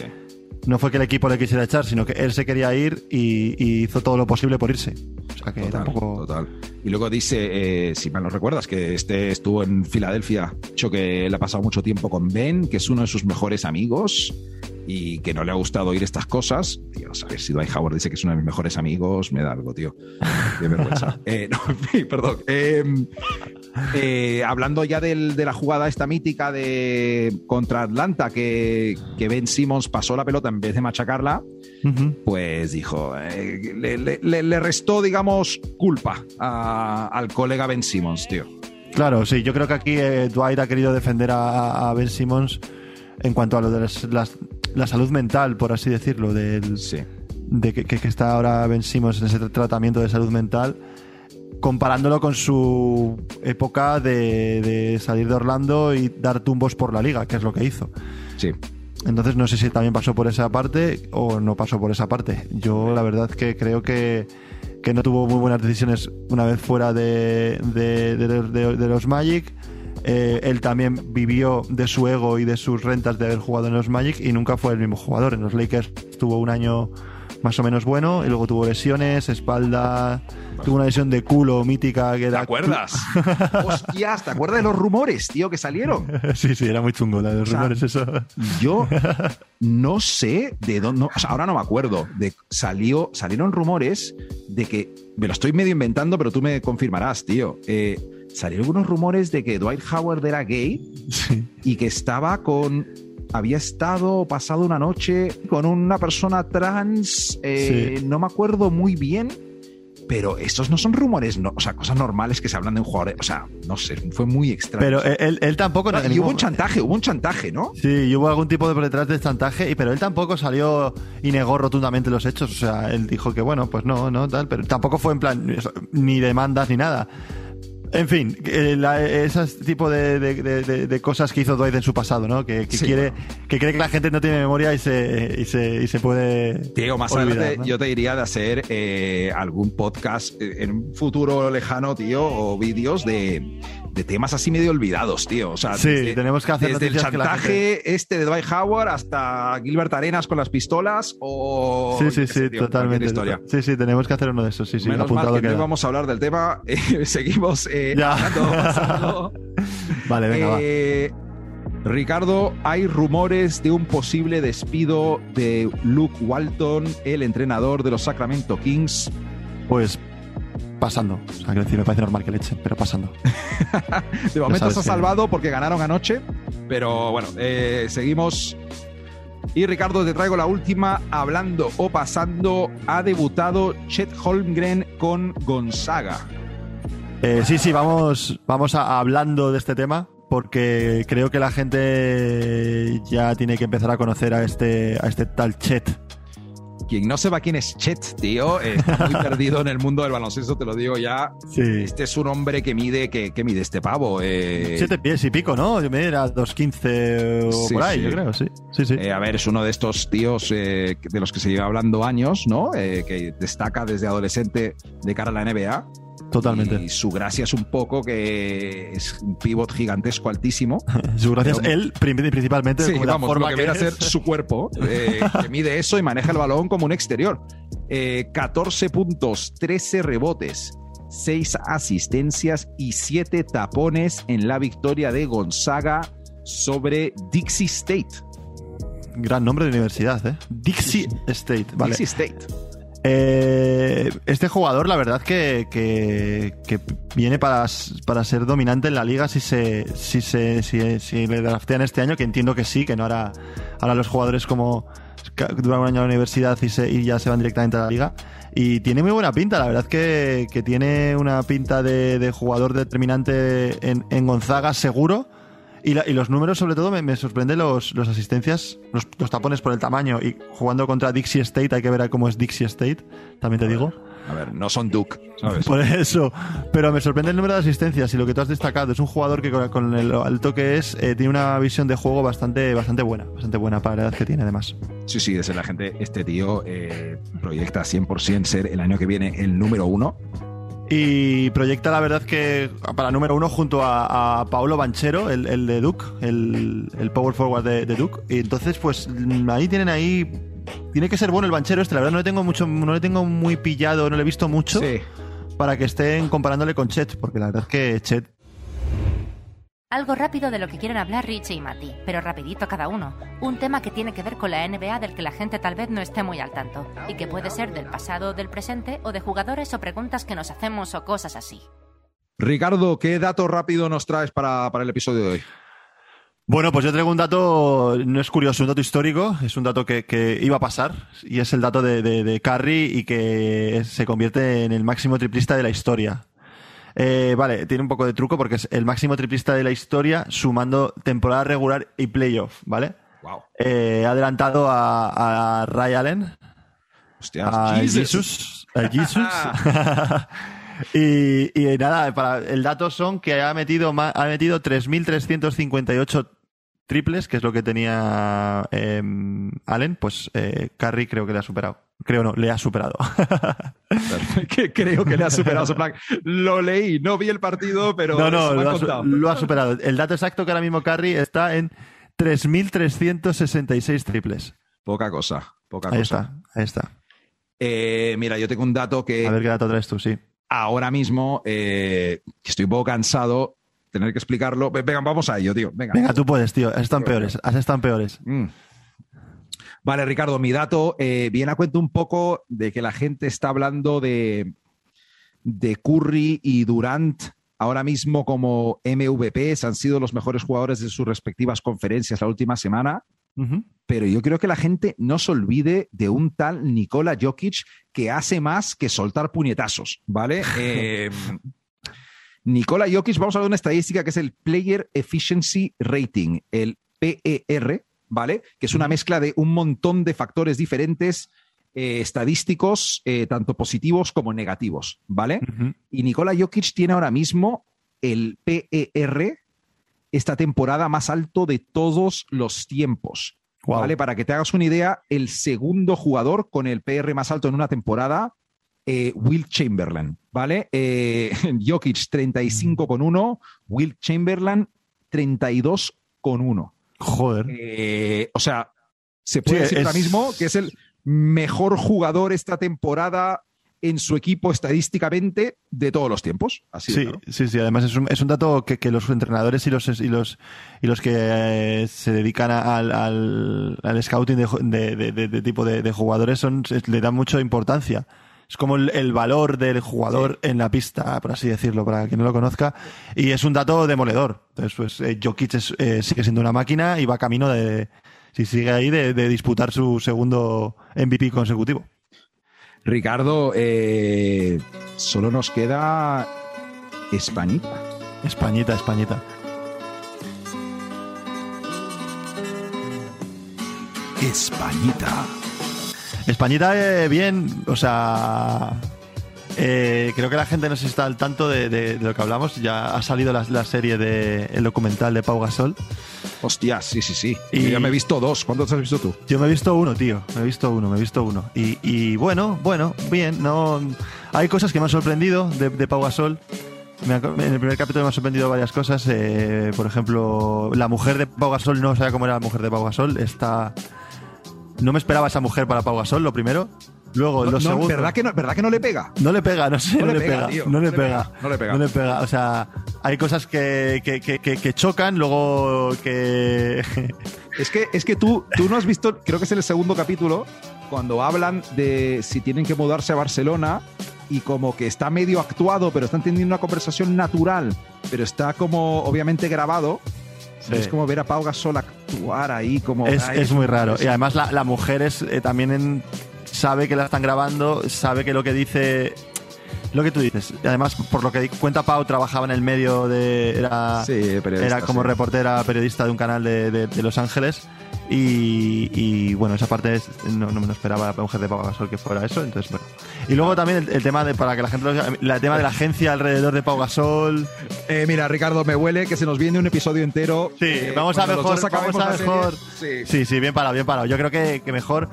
no fue que el equipo le quisiera echar, sino que él se quería ir y, hizo todo lo posible por irse. O sea que tampoco... total. Y luego dice, eh, si mal no recuerdas, que este estuvo en Filadelfia, hecho que le ha pasado mucho tiempo con Ben, que es uno de sus mejores amigos y que no le ha gustado oír estas cosas, tío, ¿sabes? Si Dwight Howard dice que es uno de mis mejores amigos, me da algo, tío. Qué vergüenza. eh, no, perdón. Em, eh, hablando ya del, de la jugada esta mítica de contra Atlanta, que, que, Ben Simmons pasó la pelota en vez de machacarla, pues dijo, eh, le, restó, digamos, culpa al colega Ben Simmons, tío. Claro, sí, yo creo que aquí eh, Dwight ha querido defender a, a Ben Simmons en cuanto a lo de la salud mental, por así decirlo, del, de que, está ahora vencimos en ese tratamiento de salud mental. Comparándolo con su época de, de salir de Orlando y dar tumbos por la liga, que es lo que hizo. Sí. Entonces no sé si también pasó por esa parte o no pasó por esa parte. Yo la verdad que creo que, que no tuvo muy buenas decisiones una vez fuera de, de, de los- Magic. Eh, él también vivió de su ego y de sus rentas de haber jugado en los Magic y nunca fue el mismo jugador. En los Lakers tuvo un año más o menos bueno y luego tuvo lesiones, espalda, tuvo una lesión de culo mítica que ¿Te era... acuerdas? Hostias, ¿te acuerdas de los rumores, tío, que salieron? sí, sí, era muy chungo la de los O sea, rumores eso. Yo no sé de dónde, no, o sea, ahora no me acuerdo. De, salió, salieron rumores de que, me lo estoy medio inventando, pero tú me confirmarás, tío. Eh, salieron unos rumores de que Dwight Howard era gay Sí. y que estaba con. Había estado pasado una noche con una persona trans, eh, Sí. no me acuerdo muy bien, pero estos no son rumores, no, o sea, cosas normales que se hablan de un jugador, o sea, no sé, fue muy extraño. Pero él, él- tampoco... No, en y ningún- hubo un chantaje, hubo un chantaje, ¿no? Sí, y hubo algún tipo de por detrás de chantaje, pero él tampoco salió y negó rotundamente los hechos. O sea, él dijo que bueno, pues no, no, tal, pero tampoco fue en plan ni demandas ni nada. En fin, eh, ese tipo de, de- de- de- de cosas que hizo Dwight en su pasado, ¿no? Que, que Sí, quiere, bueno. que cree que la gente no tiene memoria y se, y se, y se puede. Diego, más olvidar, adelante ¿no? yo te diría de hacer eh, algún podcast eh, en un futuro lejano, tío, o vídeos de, de temas así medio olvidados, tío. O sea, Sí, tenemos que hacer desde el chantaje este de Dwight Howard hasta Gilbert Arenas con las pistolas o... Sí, sí, sí, tío, totalmente. historia. Sí, sí, tenemos que hacer uno de esos. Sí, sí, Menos mal apuntado que no íbamos a hablar del tema. eh, seguimos eh, Ya. hablando, pasando. Vale, venga, va. Eh, Ricardo, hay rumores de un posible despido de Luke Walton, el entrenador de los Sacramento Kings. Pues pasando. O sea, quiero decir, me parece normal que le echen, pero pasando. De momento se ha que- salvado porque ganaron anoche, pero bueno, eh, seguimos. Y Ricardo, te traigo la última. Hablando o pasando, ha debutado Chet Holmgren con Gonzaga. Eh, sí, sí, vamos, vamos a, hablando de este tema porque creo que la gente ya tiene que empezar a conocer a este, a este tal Chet. Quien no sepa quién es Chet, tío, eh, está muy perdido en el mundo del baloncesto, te lo digo ya. Sí. Este es un hombre que mide, que, que mide este pavo. eh, Siete pies y pico, ¿no? Yo me era 2.15 o Sí, por ahí, sí. yo creo, sí. Sí, sí. Eh, a ver, es uno de estos tíos eh, de los que se lleva hablando años, ¿no? Que destaca desde adolescente de cara a la NBA. Totalmente. Y su gracia es un poco que es un pivot gigantesco, altísimo. Su gracias, pero- él principalmente, Sí, como la forma lo que viene a ser es. su cuerpo, eh, que mide eso y maneja el balón como un exterior. Eh, 14 puntos, 13 rebotes, 6 asistencias y 7 tapones en la victoria de Gonzaga sobre Dixie State. Gran nombre de universidad, ¿eh? Dixie State, vale. Dixie State. Eh, este jugador, la verdad, que, que, viene para, para ser dominante en la liga si se si se si, si le draftean este año, que entiendo que sí, que no hará ahora los jugadores como duran un año en la universidad y, se, y ya se van directamente a la liga. Y tiene muy buena pinta, la verdad que, que tiene una pinta de, de jugador determinante en, en Gonzaga seguro. Y, la- y los números, sobre todo, me, me sorprende los, los asistencias, los, los tapones por el tamaño. Y jugando contra Dixie State, hay que ver cómo es Dixie State, también te digo. A ver, no son Duke, ¿sabes? Por eso. Pero me sorprende el número de asistencias y lo que tú has destacado. Es un jugador que con, con el alto que es, eh, tiene una visión de juego bastante, bastante buena. Bastante buena para la edad que tiene, además. Sí, sí, desde la gente, este tío eh, proyecta 100% ser el año que viene el número uno. Y proyecta la verdad que para número uno junto a, a Paolo Banchero, el, el de Duke, el, el power forward de, de Duke. Y entonces, pues mm, ahí tienen ahí. Tiene que ser bueno el Banchero este, la verdad no le tengo mucho, no le tengo muy pillado, no le he visto mucho Sí. para que estén comparándole con Chet, porque la verdad es que Chet Algo rápido de lo que quieren hablar Richie y Mati, pero rapidito cada uno. Un tema que tiene que ver con la NBA del que la gente tal vez no esté muy al tanto, y que puede ser del pasado, del presente, o de jugadores o preguntas que nos hacemos o cosas así. Ricardo, ¿qué dato rápido nos traes para, para el episodio de hoy? Bueno, pues yo traigo un dato, no es curioso, un dato histórico, es un dato que, que iba a pasar, y es el dato de, de, de Curry y que se convierte en el máximo triplista de la historia. Eh, vale, tiene un poco de truco porque es el máximo triplista de la historia sumando temporada regular y playoff, ¿vale? Wow. Eh, ha adelantado a, a Ray Allen, Hostias, a Jesus. Jesus, a Jesus. Y, y nada, para, el dato son que ha metido, ha metido 3.358 triples, que es lo que tenía eh, Allen, pues eh, Curry creo que le ha superado. Creo no, le ha superado. que creo que le ha superado. plan, Lo leí, no vi el partido, pero no, no, lo ha, lo ha superado. El dato exacto que ahora mismo Curry está en 3.366 triples. Poca cosa, poca Ahí cosa. está, ahí está. Eh, mira, yo tengo un dato que A ver qué dato traes tú, sí. ahora mismo eh, estoy un poco cansado tener que explicarlo. Ve- Venga, vamos a ello, tío. Venga. Venga, tú puedes, tío. Has estado en peores. Has estado en peores. Mm. Vale, Ricardo, mi dato eh, viene a cuento un poco de que la gente está hablando de, de Curry y Durant ahora mismo como MVPs, han sido los mejores jugadores de sus respectivas conferencias la última semana, pero yo creo que la gente no se olvide de un tal Nikola Jokic que hace más que soltar puñetazos, ¿vale? Eh, Nikola Jokic, vamos a ver una estadística que es el Player Efficiency Rating, el PER, ¿vale? Que es una mezcla de un montón de factores diferentes eh, estadísticos, eh, tanto positivos como negativos, ¿vale? Y Nikola Jokic tiene ahora mismo el PER esta temporada más alto de todos los tiempos. ¿Vale? Para que te hagas una idea, el segundo jugador con el PR más alto en una temporada, eh, Will Chamberlain, ¿vale? Jokic 35,1, Will Chamberlain 32,1. Joder. Eh, o sea, se puede Sí, decir ahora es- mismo que es el mejor jugador esta temporada en su equipo estadísticamente de todos los tiempos. Así Sí, claro. sí, sí. Además es un, es un dato que, que los entrenadores y los y los y los que eh, se dedican a- al, al, al scouting de, de- de- de- tipo de, jugadores son le dan mucha importancia. Es como el, el valor del jugador en la pista, por así decirlo, para quien no lo conozca. Y es un dato demoledor. Entonces, pues eh, Jokic es- eh, sigue siendo una máquina y va camino de, si sigue ahí, de, de disputar su segundo MVP consecutivo. Ricardo, eh, solo nos queda Españita. Españita, Españita. Españita. Españita, eh, bien, o sea, eh, creo que la gente no se está al tanto de, de- de lo que hablamos. Ya ha salido la, la serie de el documental de Pau Gasol. Hostia, sí, sí, sí. Y- Yo ya me he visto dos. ¿Cuántos has visto tú? Yo me he visto uno, tío. Me he visto uno, me he visto uno. Y, y bueno, bueno, bien. No, hay cosas que me han sorprendido de, de Pau Gasol. Me ha- en el primer capítulo me han sorprendido varias cosas. eh, por ejemplo, la mujer de Pau Gasol no sabía cómo era la mujer de Pau Gasol. Está. No me esperaba esa mujer para Pau Gasol, lo primero. Luego, No, lo no, segundo. ¿verdad, que no, ¿Verdad que no le pega? No le pega, no sé, No no, le pega, tío, no le pega, no le pega. no le pega. O sea, hay cosas que, que, que, chocan, luego que... Es que, es que tú, tú no has visto, creo que es el segundo capítulo, cuando hablan de si tienen que mudarse a Barcelona y como que está medio actuado, pero están teniendo una conversación natural, pero está como obviamente grabado. Sí. Es como ver a Pau Gasol actuar ahí como... es, es muy raro. Y además la, la mujer es, eh, también en- sabe que la están grabando, sabe que lo que dice... Lo que tú dices. Y además, por lo que cuenta Pau, trabajaba en el medio de... Era, Sí, era como sí. reportera, periodista de un canal de, de- de Los Ángeles. Y, y, bueno, esa parte es- no, no me lo esperaba la mujer de Pau Gasol que fuera eso. Entonces, bueno. Y luego también el, el tema de, para que la gente lo el tema de la agencia alrededor de Pau Gasol. Eh, mira, Ricardo, me huele que se nos viene un episodio entero. Sí, Eh, vamos a mejor, vamos a serie. mejor. Sí. Sí, sí, bien parado, bien parado. Yo creo que, que mejor.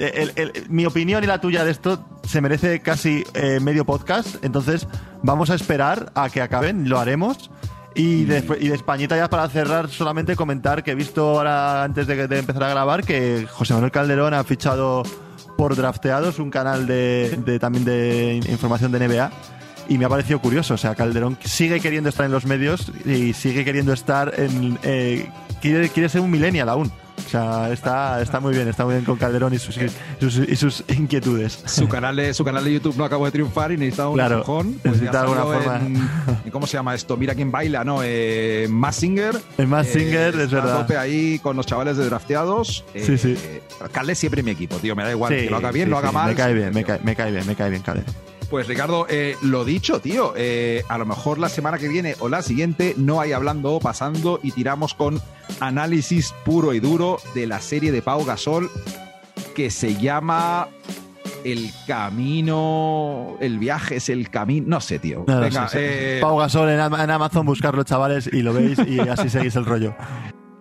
eh, el- el- mi opinión y la tuya de esto se merece casi eh, medio podcast. Entonces, vamos a esperar a que acaben, lo haremos. Y, después- y de Españita, ya para cerrar, solamente comentar que he visto ahora, antes de, de empezar a grabar, que José Manuel Calderón ha fichado por Drafteados, un canal de, de- también de información de NBA. Y me ha parecido curioso, o sea, Calderón sigue queriendo estar en los medios y sigue queriendo estar en... eh, quiere, quiere ser un millennial aún. O sea, está, está muy bien, está muy bien con Calderón y sus, y sus, y sus inquietudes. Su canal, de, su canal de YouTube no acabó de triunfar y necesitaba un Claro, empujón. ya alguna forma. En, en ¿Cómo se llama esto? Mira quién baila, ¿no? Eh, Mass Singer. El Mass Singer, es verdad. Tope ahí con los chavales de drafteados. Eh, Sí, sí. Calde siempre mi equipo, tío. Me da igual Sí, que lo haga bien, sí, lo haga sí, mal. Me cae bien, me cae, me cae bien, me cae bien, Calderón. Pues Ricardo, eh, lo dicho, tío, eh, a lo mejor la semana que viene o la siguiente no hay hablando o pasando y tiramos con análisis puro y duro de la serie de Pau Gasol que se llama el camino, el viaje es el camino, no sé, tío. No, Venga, eh, Pau Gasol en Amazon, buscarlo, chavales, y lo veis y así seguís el rollo.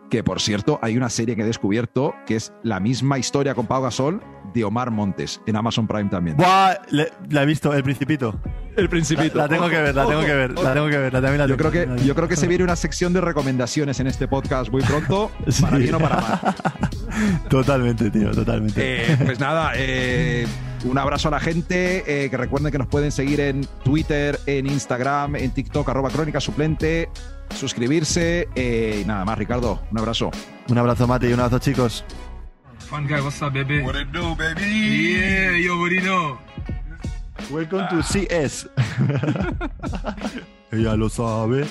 Que por cierto, hay una serie que he descubierto que es la misma historia con Pau Gasol de Omar Montes en Amazon Prime también. Buah, le- la he visto, El Principito. El Principito. la tengo que ver, la tengo que ver, la tengo que ver. la Yo creo que, yo creo que se viene una sección de recomendaciones en este podcast muy pronto, Sí. para bien o para mal. Totalmente, tío, totalmente. Eh, pues nada, eh, un abrazo a la gente. eh, que recuerden que nos pueden seguir en Twitter, en Instagram, en TikTok, arroba crónica suplente. Suscribirse. eh, y nada más, Ricardo. Un abrazo. Un abrazo, Mati, y un abrazo, chicos. Fun guy, what's up, baby? What it do, baby? Yeah, you already know. Welcome to CS. Ella lo sabe.